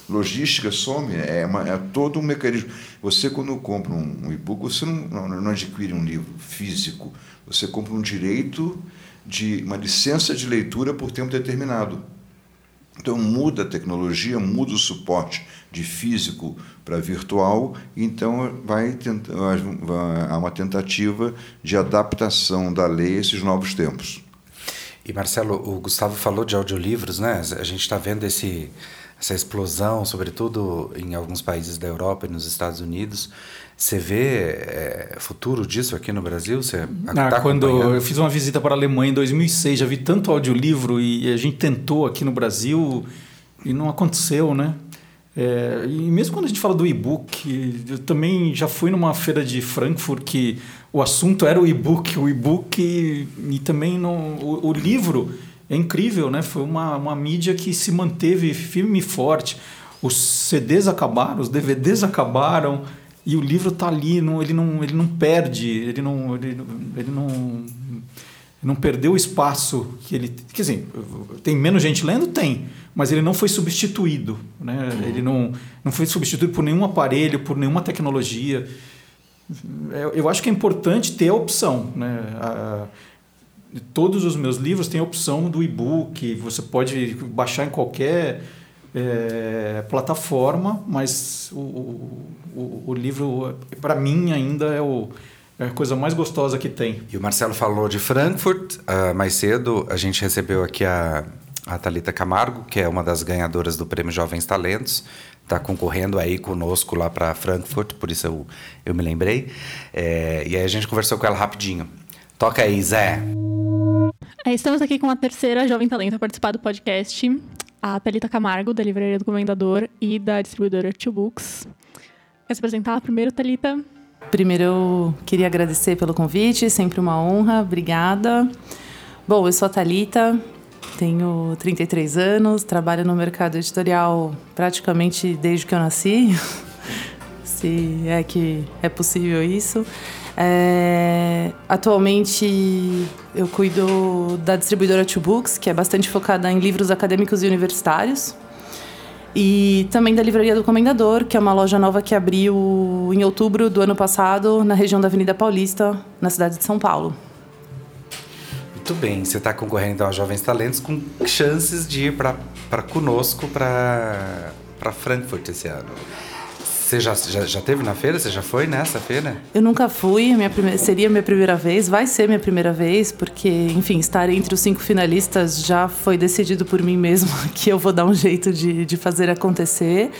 logística some, é, uma, é todo um mecanismo. Você, quando compra um, um e-book, você não, não, não adquire um livro físico, você compra um direito de uma licença de leitura por tempo determinado. Então muda a tecnologia, muda o suporte de físico para virtual, então vai há uma tentativa de adaptação da lei a esses novos tempos.
E Marcelo, o Gustavo falou de audiolivros, né? A gente está vendo esse, essa explosão, sobretudo em alguns países da Europa e nos Estados Unidos. Você vê é, futuro disso aqui no Brasil? Você
ah, tá quando eu fiz uma visita para a Alemanha em 2006, já vi tanto audiolivro e a gente tentou aqui no Brasil e não aconteceu, né? É, e mesmo quando a gente fala do e-book, eu também já fui numa feira de Frankfurt que o assunto era o e-book, o e-book e, e também no, o, o, livro é incrível, né? Foi uma, uma mídia que se manteve firme e forte. Os CDs acabaram, os DVDs acabaram e o livro está ali, não, ele, não, ele não perde, ele não, ele, ele não, não perdeu o espaço que ele. Quer dizer, tem menos gente lendo? Tem, mas ele não foi substituído. Né? Uhum. Ele não, não foi substituído por nenhum aparelho, por nenhuma tecnologia. Eu acho que é importante ter a opção. Né? A, todos os meus livros têm a opção do e-book, você pode baixar em qualquer é, plataforma, mas o, o, o livro, para mim, ainda é, o, é a coisa mais gostosa que tem.
E o Marcelo falou de Frankfurt. Uh, mais cedo, a gente recebeu aqui a, a Talita Camargo, que é uma das ganhadoras do Prêmio Jovens Talentos. Está concorrendo aí conosco lá para Frankfurt, por isso eu, eu me lembrei. É, e aí a gente conversou com ela rapidinho. Toca aí, Zé.
É, estamos aqui com a terceira jovem talento a participar do podcast a Thalita Camargo, da Livraria do Comendador e da distribuidora Two Books. Quer se apresentar primeiro, Thalita?
Primeiro, eu queria agradecer pelo convite, sempre uma honra, obrigada. Bom, eu sou a Thalita, tenho 33 anos, trabalho no mercado editorial praticamente desde que eu nasci, se é que é possível isso. É, atualmente eu cuido da distribuidora Two Books, que é bastante focada em livros acadêmicos e universitários. E também da Livraria do Comendador, que é uma loja nova que abriu em outubro do ano passado na região da Avenida Paulista, na cidade de São Paulo.
Muito bem, você está concorrendo a Jovens Talentos com chances de ir para conosco para Frankfurt esse ano. Você já, já, já teve na feira? Você já foi nessa feira?
Eu nunca fui, minha primeira, seria minha primeira vez, vai ser minha primeira vez, porque, enfim, estar entre os cinco finalistas já foi decidido por mim mesmo que eu vou dar um jeito de, de fazer acontecer.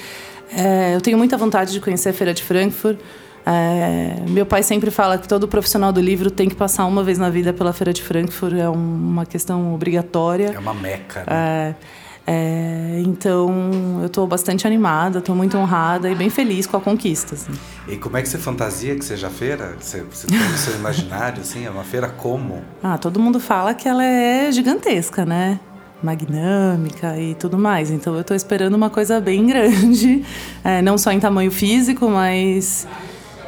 É, eu tenho muita vontade de conhecer a Feira de Frankfurt. É, meu pai sempre fala que todo profissional do livro tem que passar uma vez na vida pela Feira de Frankfurt, é uma questão obrigatória.
É uma meca, né?
É, é, então, eu estou bastante animada, estou muito honrada e bem feliz com a conquista. Assim.
E como é que você fantasia que seja a feira? Você, você tem o seu imaginário, assim? É uma feira como?
Ah, todo mundo fala que ela é gigantesca, né? Magnâmica e tudo mais. Então, eu estou esperando uma coisa bem grande, é, não só em tamanho físico, mas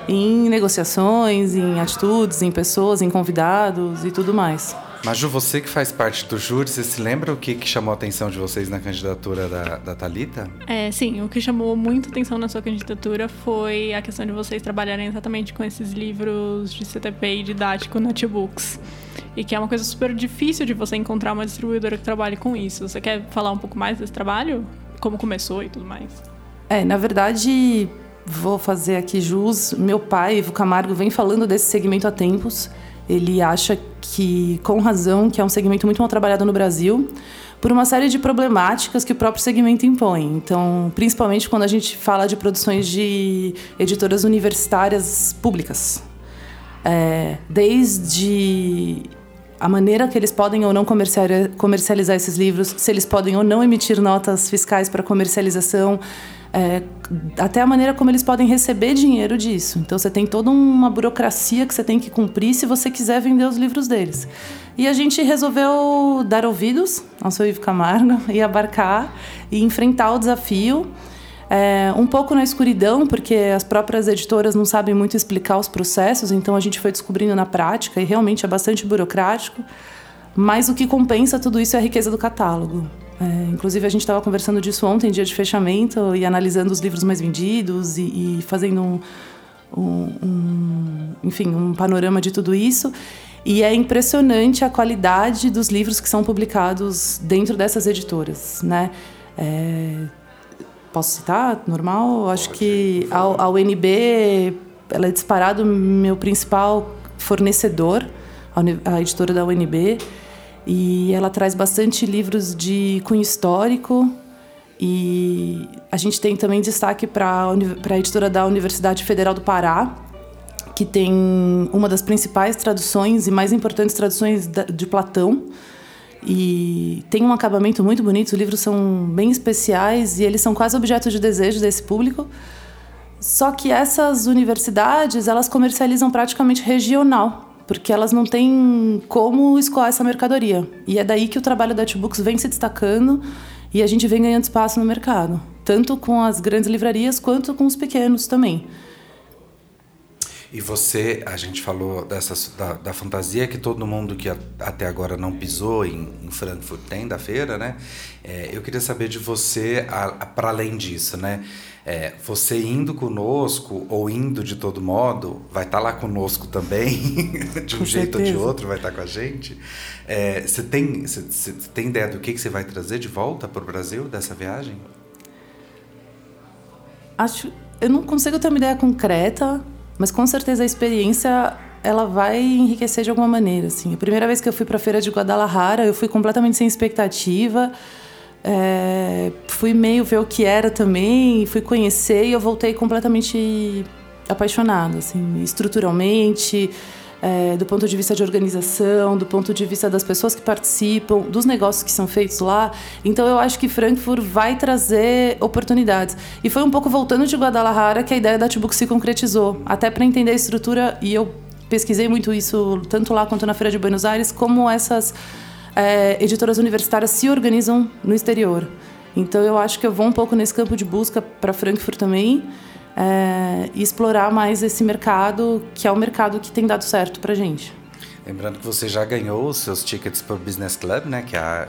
em negociações, em atitudes, em pessoas, em convidados e tudo mais.
Maju, você que faz parte do júri, você se lembra o que, que chamou a atenção de vocês na candidatura da, da Thalita?
É, sim, o que chamou muito atenção na sua candidatura foi a questão de vocês trabalharem exatamente com esses livros de CTP e didático na T-Books. E que é uma coisa super difícil de você encontrar uma distribuidora que trabalhe com isso. Você quer falar um pouco mais desse trabalho? Como começou e tudo mais?
É, na verdade, vou fazer aqui jus. Meu pai, Ivo Camargo, vem falando desse segmento há tempos. Ele acha que, com razão, que é um segmento muito mal trabalhado no Brasil, por uma série de problemáticas que o próprio segmento impõe. Então, principalmente quando a gente fala de produções de editoras universitárias públicas. É, desde a maneira que eles podem ou não comercializar esses livros, se eles podem ou não emitir notas fiscais para comercialização, é, até a maneira como eles podem receber dinheiro disso. Então você tem toda uma burocracia que você tem que cumprir se você quiser vender os livros deles. E a gente resolveu dar ouvidos ao seu Ivo Camargo e abarcar e enfrentar o desafio. É, um pouco na escuridão, porque as próprias editoras não sabem muito explicar os processos, então a gente foi descobrindo na prática e realmente é bastante burocrático. Mas o que compensa tudo isso é a riqueza do catálogo. É, inclusive, a gente estava conversando disso ontem, dia de fechamento, e analisando os livros mais vendidos e, e fazendo um, um, um, enfim, um panorama de tudo isso. E é impressionante a qualidade dos livros que são publicados dentro dessas editoras, né? É, posso citar? Normal? Acho que a, a UNB ela é disparado meu principal fornecedor, a, a editora da UNB, e ela traz bastante livros de cunho histórico. E a gente tem também destaque para a editora da Universidade Federal do Pará, que tem uma das principais traduções e mais importantes traduções de Platão. E tem um acabamento muito bonito, os livros são bem especiais e eles são quase objeto de desejo desse público. Só que essas universidades, elas comercializam praticamente regional, porque elas não têm como escoar essa mercadoria. E é daí que o trabalho da T-Books vem se destacando e a gente vem ganhando espaço no mercado, tanto com as grandes livrarias quanto com os pequenos também.
E você, a gente falou dessa, da, da fantasia que todo mundo que a, até agora não pisou em, em, Frankfurt tem da feira, né? É, eu queria saber de você, para além disso, né? É, você indo conosco ou indo de todo modo, vai estar tá lá conosco também, de um com jeito certeza. ou de outro, vai estar tá com a gente. É, você, tem, você, você tem ideia do que, que você vai trazer de volta para o Brasil dessa viagem?
Acho, eu não consigo ter uma ideia concreta, mas com certeza a experiência ela vai enriquecer de alguma maneira. Assim. A primeira vez que eu fui para a feira de Guadalajara, eu fui completamente sem expectativa. É, fui meio ver o que era também, fui conhecer e eu voltei completamente apaixonada, assim, estruturalmente, é, do ponto de vista de organização, do ponto de vista das pessoas que participam, dos negócios que são feitos lá. Então eu acho que Frankfurt vai trazer oportunidades. E foi um pouco voltando de Guadalajara que a ideia da Tibuc se concretizou, até para entender a estrutura, e eu pesquisei muito isso tanto lá quanto na Feira de Buenos Aires, como essas é, editoras universitárias se organizam no exterior. Então eu acho que eu vou um pouco nesse campo de busca para Frankfurt também é, e explorar mais esse mercado, que é o mercado que tem dado certo para gente.
Lembrando que você já ganhou os seus tickets para o Business Club, né? Que é a,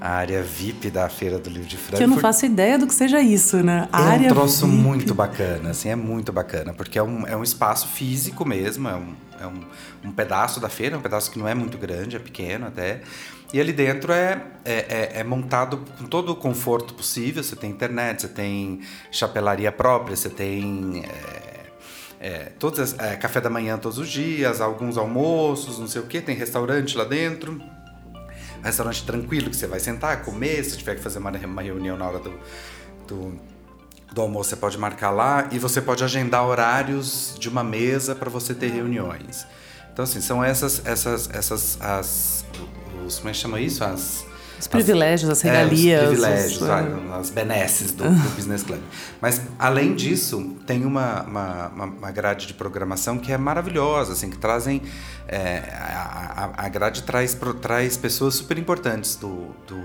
a, área VIP da Feira do Livro de Frankfurt.
Que eu não faço ideia do que seja isso, né?
A é área um troço VIP. muito bacana, assim, é muito bacana, porque é um, é um espaço físico mesmo, é um, é um, um pedaço da feira, um pedaço que não é muito grande, é pequeno até. E ali dentro é, é, é, é, montado com todo o conforto possível. Você tem internet, você tem chapelaria própria, você tem é, é todas, é, café da manhã todos os dias, alguns almoços, não sei o que. Tem restaurante lá dentro. Restaurante tranquilo que você vai sentar, comer. Se tiver que fazer uma, uma reunião na hora do, do, do almoço, você pode marcar lá. E você pode agendar horários de uma mesa para você ter reuniões. Então, assim, são essas, essas, essas as, os. Como é que chama isso? As.
Os privilégios, as, as regalias.
É, os privilégios, os, vai, as benesses do, do, Business Club. Mas, além disso, tem uma, uma, uma, grade de programação que é maravilhosa, assim, que trazem... É, a, a, grade traz, traz pessoas super importantes do, do,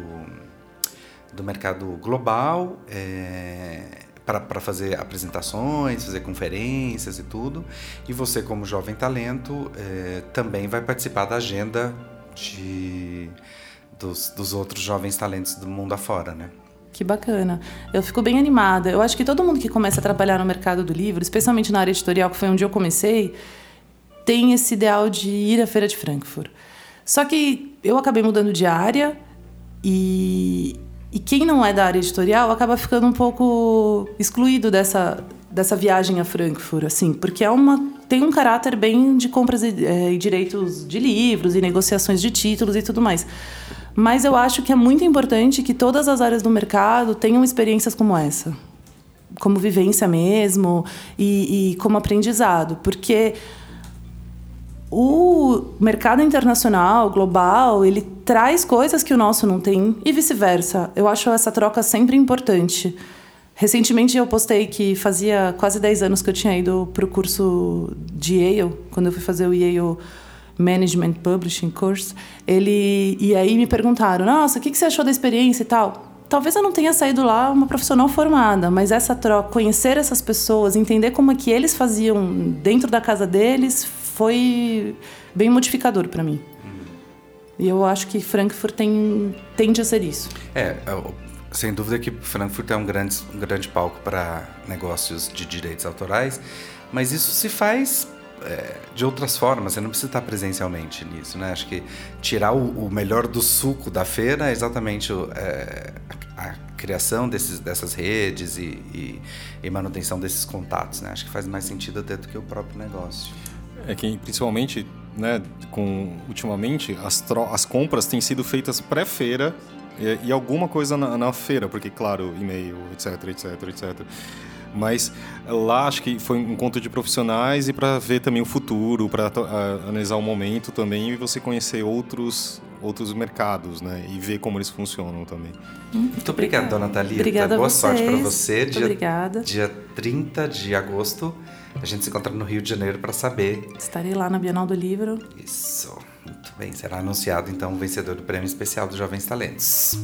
do mercado global, é, para fazer apresentações, fazer conferências e tudo. E você, como jovem talento, é, também vai participar da agenda de, dos, dos outros jovens talentos do mundo afora, né?
Que bacana. Eu fico bem animada. Eu acho que todo mundo que começa a trabalhar no mercado do livro, especialmente na área editorial, que foi onde eu comecei, tem esse ideal de ir à Feira de Frankfurt. Só que eu acabei mudando de área e, e quem não é da área editorial acaba ficando um pouco excluído dessa, dessa viagem a Frankfurt, assim, porque é uma tem um caráter bem de compras e, é, e direitos de livros e negociações de títulos e tudo mais. Mas eu acho que é muito importante que todas as áreas do mercado tenham experiências como essa, como vivência mesmo e, e como aprendizado, porque o mercado internacional, global, ele traz coisas que o nosso não tem e vice-versa. Eu acho essa troca sempre importante. Recentemente eu postei que fazia quase 10 anos que eu tinha ido para o curso de Yale, quando eu fui fazer o Yale Management Publishing Course. Ele, e aí me perguntaram: Nossa, o que, que você achou da experiência e tal? Talvez eu não tenha saído lá uma profissional formada, mas essa troca, conhecer essas pessoas, entender como é que eles faziam dentro da casa deles, foi bem modificador para mim. E eu acho que Frankfurt tem, tende a ser isso.
É, sem dúvida que Frankfurt é um grande, um grande palco para negócios de direitos autorais, mas isso se faz é, de outras formas, você não precisa estar presencialmente nisso, né? Acho que tirar o, o melhor do suco da feira é exatamente o, é, a criação desses, dessas redes e, e, e, manutenção desses contatos. Né? Acho que faz mais sentido até do que o próprio negócio.
É que principalmente, né, com ultimamente as, as compras têm sido feitas pré-feira e, e, alguma coisa na, na feira, porque claro, e-mail, etc, etc, etc. Mas lá acho que foi um encontro de profissionais e para ver também o futuro, para analisar o momento também e você conhecer outros outros mercados, né? E ver como eles funcionam também.
Muito obrigado, dona Thalita.
Obrigada
Boa sorte para você.
Muito
dia,
obrigada.
Dia 30 de agosto, a gente se encontra no Rio de Janeiro para saber.
Estarei lá na Bienal do Livro.
Isso. Muito bem. Será anunciado então o vencedor do prêmio especial dos Jovens Talentos.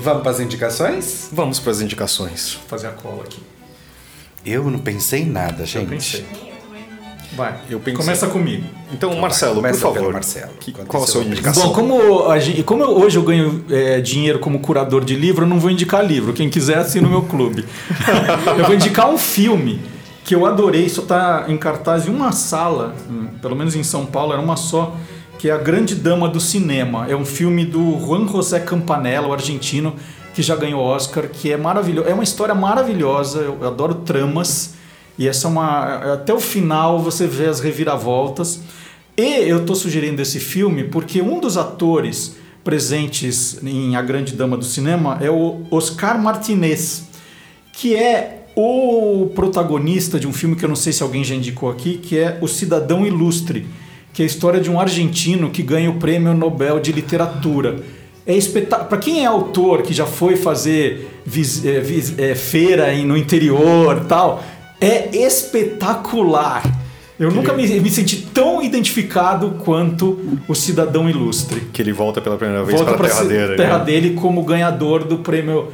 Vamos para as indicações?
Vamos para as indicações.
Vou fazer a cola aqui.
Eu não pensei em nada, gente.
Eu pensei. Vai,
eu pensei.
começa comigo.
Então, então Marcelo,
por
favor.
Marcelo.
Que, qual a sua indicação?
Bom, como, a como hoje eu ganho é, dinheiro como curador de livro, eu não vou indicar livro. Quem quiser, assina o meu clube. eu vou indicar um filme que eu adorei, só está em cartaz em uma sala, hum, pelo menos em São Paulo, era uma só, que é A Grande Dama do Cinema. É um filme do Juan José Campanella, o argentino, que já ganhou Oscar, que é maravilhoso. É uma história maravilhosa, eu adoro tramas. E essa é uma. Até o final você vê as reviravoltas. E eu estou sugerindo esse filme porque um dos atores presentes em A Grande Dama do Cinema é o Oscar Martinez, que é o protagonista de um filme que eu não sei se alguém já indicou aqui, que é O Cidadão Ilustre, que é a história de um argentino que ganha o Prêmio Nobel de Literatura é espetáculo. Para quem é autor, que já foi fazer vis, é, vis, é, feira no interior tal, é espetacular. Eu que nunca ele... me, me, senti tão identificado quanto o cidadão ilustre.
Que ele volta pela primeira vez volta para a terra, dele,
terra né? dele como ganhador do prêmio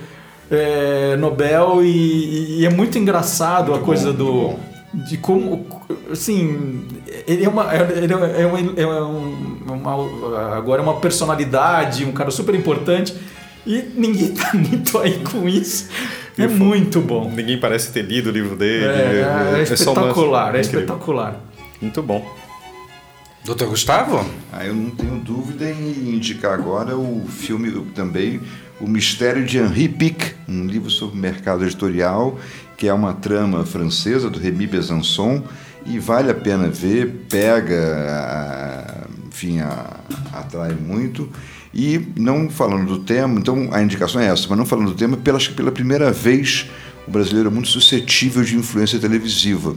é, Nobel e, e, é muito engraçado muito a coisa bom, do de como assim ele é uma ele é, uma, é uma, agora é uma personalidade um cara super importante e ninguém tá muito aí com isso. É muito bom.
ninguém parece ter lido o livro dele
é, é, é espetacular uma... é espetacular.
Muito bom.
Doutor Gustavo?
Ah, eu não tenho dúvida em indicar agora o filme também O Mistério de Henri Pic, um livro sobre mercado editorial que é uma trama francesa do Remy Besançon e vale a pena ver, pega, enfim, atrai muito. E não falando do tema, então a indicação é essa, mas não falando do tema, pela, pela primeira vez o brasileiro é muito suscetível de influência televisiva.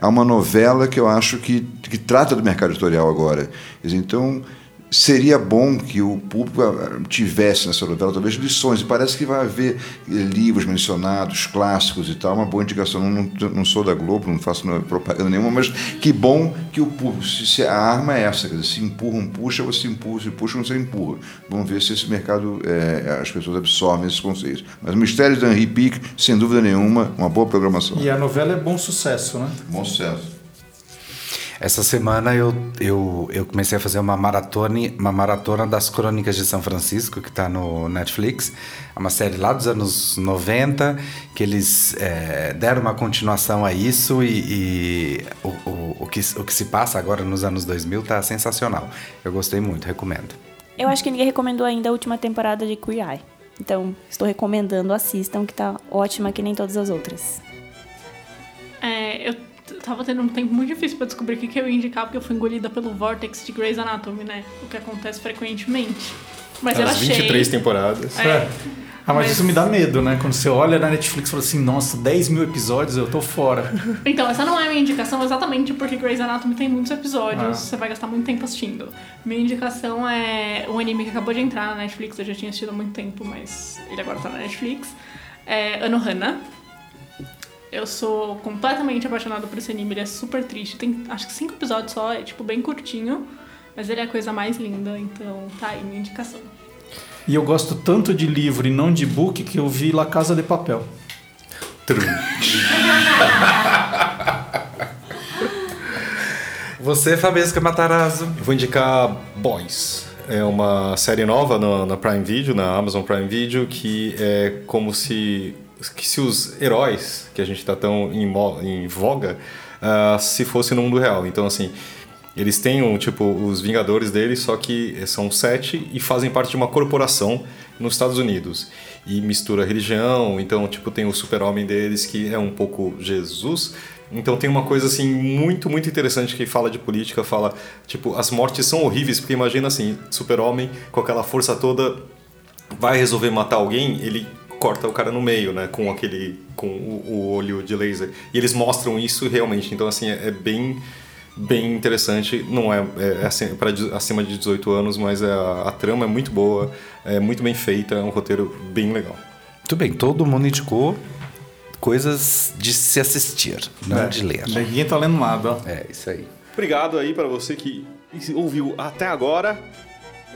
Há uma novela que eu acho que, que trata do mercado editorial agora. Então, seria bom que o público ah, tivesse nessa novela talvez lições, e parece que vai haver eh, livros mencionados, clássicos e tal, uma boa indicação. Não, não, sou da Globo, não faço propaganda nenhuma, mas que bom que o público, se, se a arma é essa, quer dizer, se empurram, puxa, você empurra, se puxa, você empurra. Vamos ver se esse mercado, é, as pessoas absorvem esses conceitos. Mas o Mistério de Henri Pic, sem dúvida nenhuma, uma boa programação.
E a novela é bom sucesso, né?
Bom sucesso.
Essa semana eu, eu, eu comecei a fazer uma maratona, uma maratona das Crônicas de São Francisco, que está no Netflix. É uma série lá dos anos 90, que eles é, deram uma continuação a isso e, e o, o, o, que, o que se passa agora nos anos 2000 está sensacional. Eu gostei muito, recomendo.
Eu acho que ninguém recomendou ainda a última temporada de Queer Eye. Então, estou recomendando, assistam, que está ótima que nem todas as outras.
É, eu tava tendo um tempo muito difícil para descobrir o que, que eu ia indicar, porque eu fui engolida pelo Vortex de Grey's Anatomy, né? O que acontece frequentemente. Mas
As
eu achei...
23 temporadas.
É. é. Ah, mas, mas, isso me dá medo, né? Quando você olha na Netflix e fala assim, nossa, 10 mil episódios, eu tô fora.
Então, essa não é a minha indicação exatamente porque Grey's Anatomy tem muitos episódios, ah. você vai gastar muito tempo assistindo. Minha indicação é um anime que acabou de entrar na Netflix, eu já tinha assistido há muito tempo, mas ele agora tá na Netflix. É Anohana, eu sou completamente apaixonada por esse anime, ele é super triste. Tem acho que cinco episódios só, é tipo bem curtinho, mas ele é a coisa mais linda, então tá aí minha indicação.
E eu gosto tanto de livro e não de book que eu vi La Casa de Papel.
Você, Fabesca Matarazzo.
Eu vou indicar Boys. É uma série nova na, na Prime Video, na Amazon Prime Video, que é como se que se os heróis que a gente está tão em, em voga uh, se fosse no mundo real. Então, assim, Eles têm um, tipo os Vingadores deles, só que são sete e fazem parte de uma corporação nos Estados Unidos. E mistura religião, então tipo tem o super-homem deles que é um pouco Jesus. Então tem uma coisa assim muito, muito interessante que fala de política, fala, tipo, as mortes são horríveis, porque imagina assim, super-homem com aquela força toda vai resolver matar alguém, ele corta o cara no meio, né, com aquele com o, o olho de laser. E eles mostram isso realmente. Então assim, é, é bem bem interessante. Não é, é, é para acima de 18 anos, mas é, a, a, trama é muito boa, é muito bem feita, é um roteiro bem legal.
Muito bem, todo mundo indicou coisas de se assistir, não é, de ler.
Ninguém tá lendo nada.
É, isso aí.
Obrigado aí para você que ouviu até agora.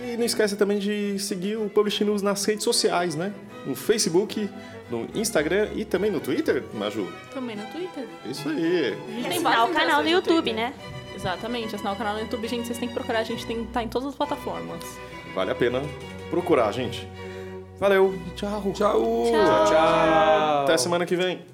E não esqueça também de seguir o Publishing News nas redes sociais, né? No Facebook, no Instagram e também no Twitter, Maju?
Também no Twitter.
Isso aí.
E assinar o canal no YouTube, né?
Exatamente, assinar o canal no YouTube, gente, vocês têm que procurar, a gente tem, tá em todas as plataformas.
Vale a pena procurar, gente. Valeu, tchau.
Tchau.
Tchau.
Tchau. Até semana que vem.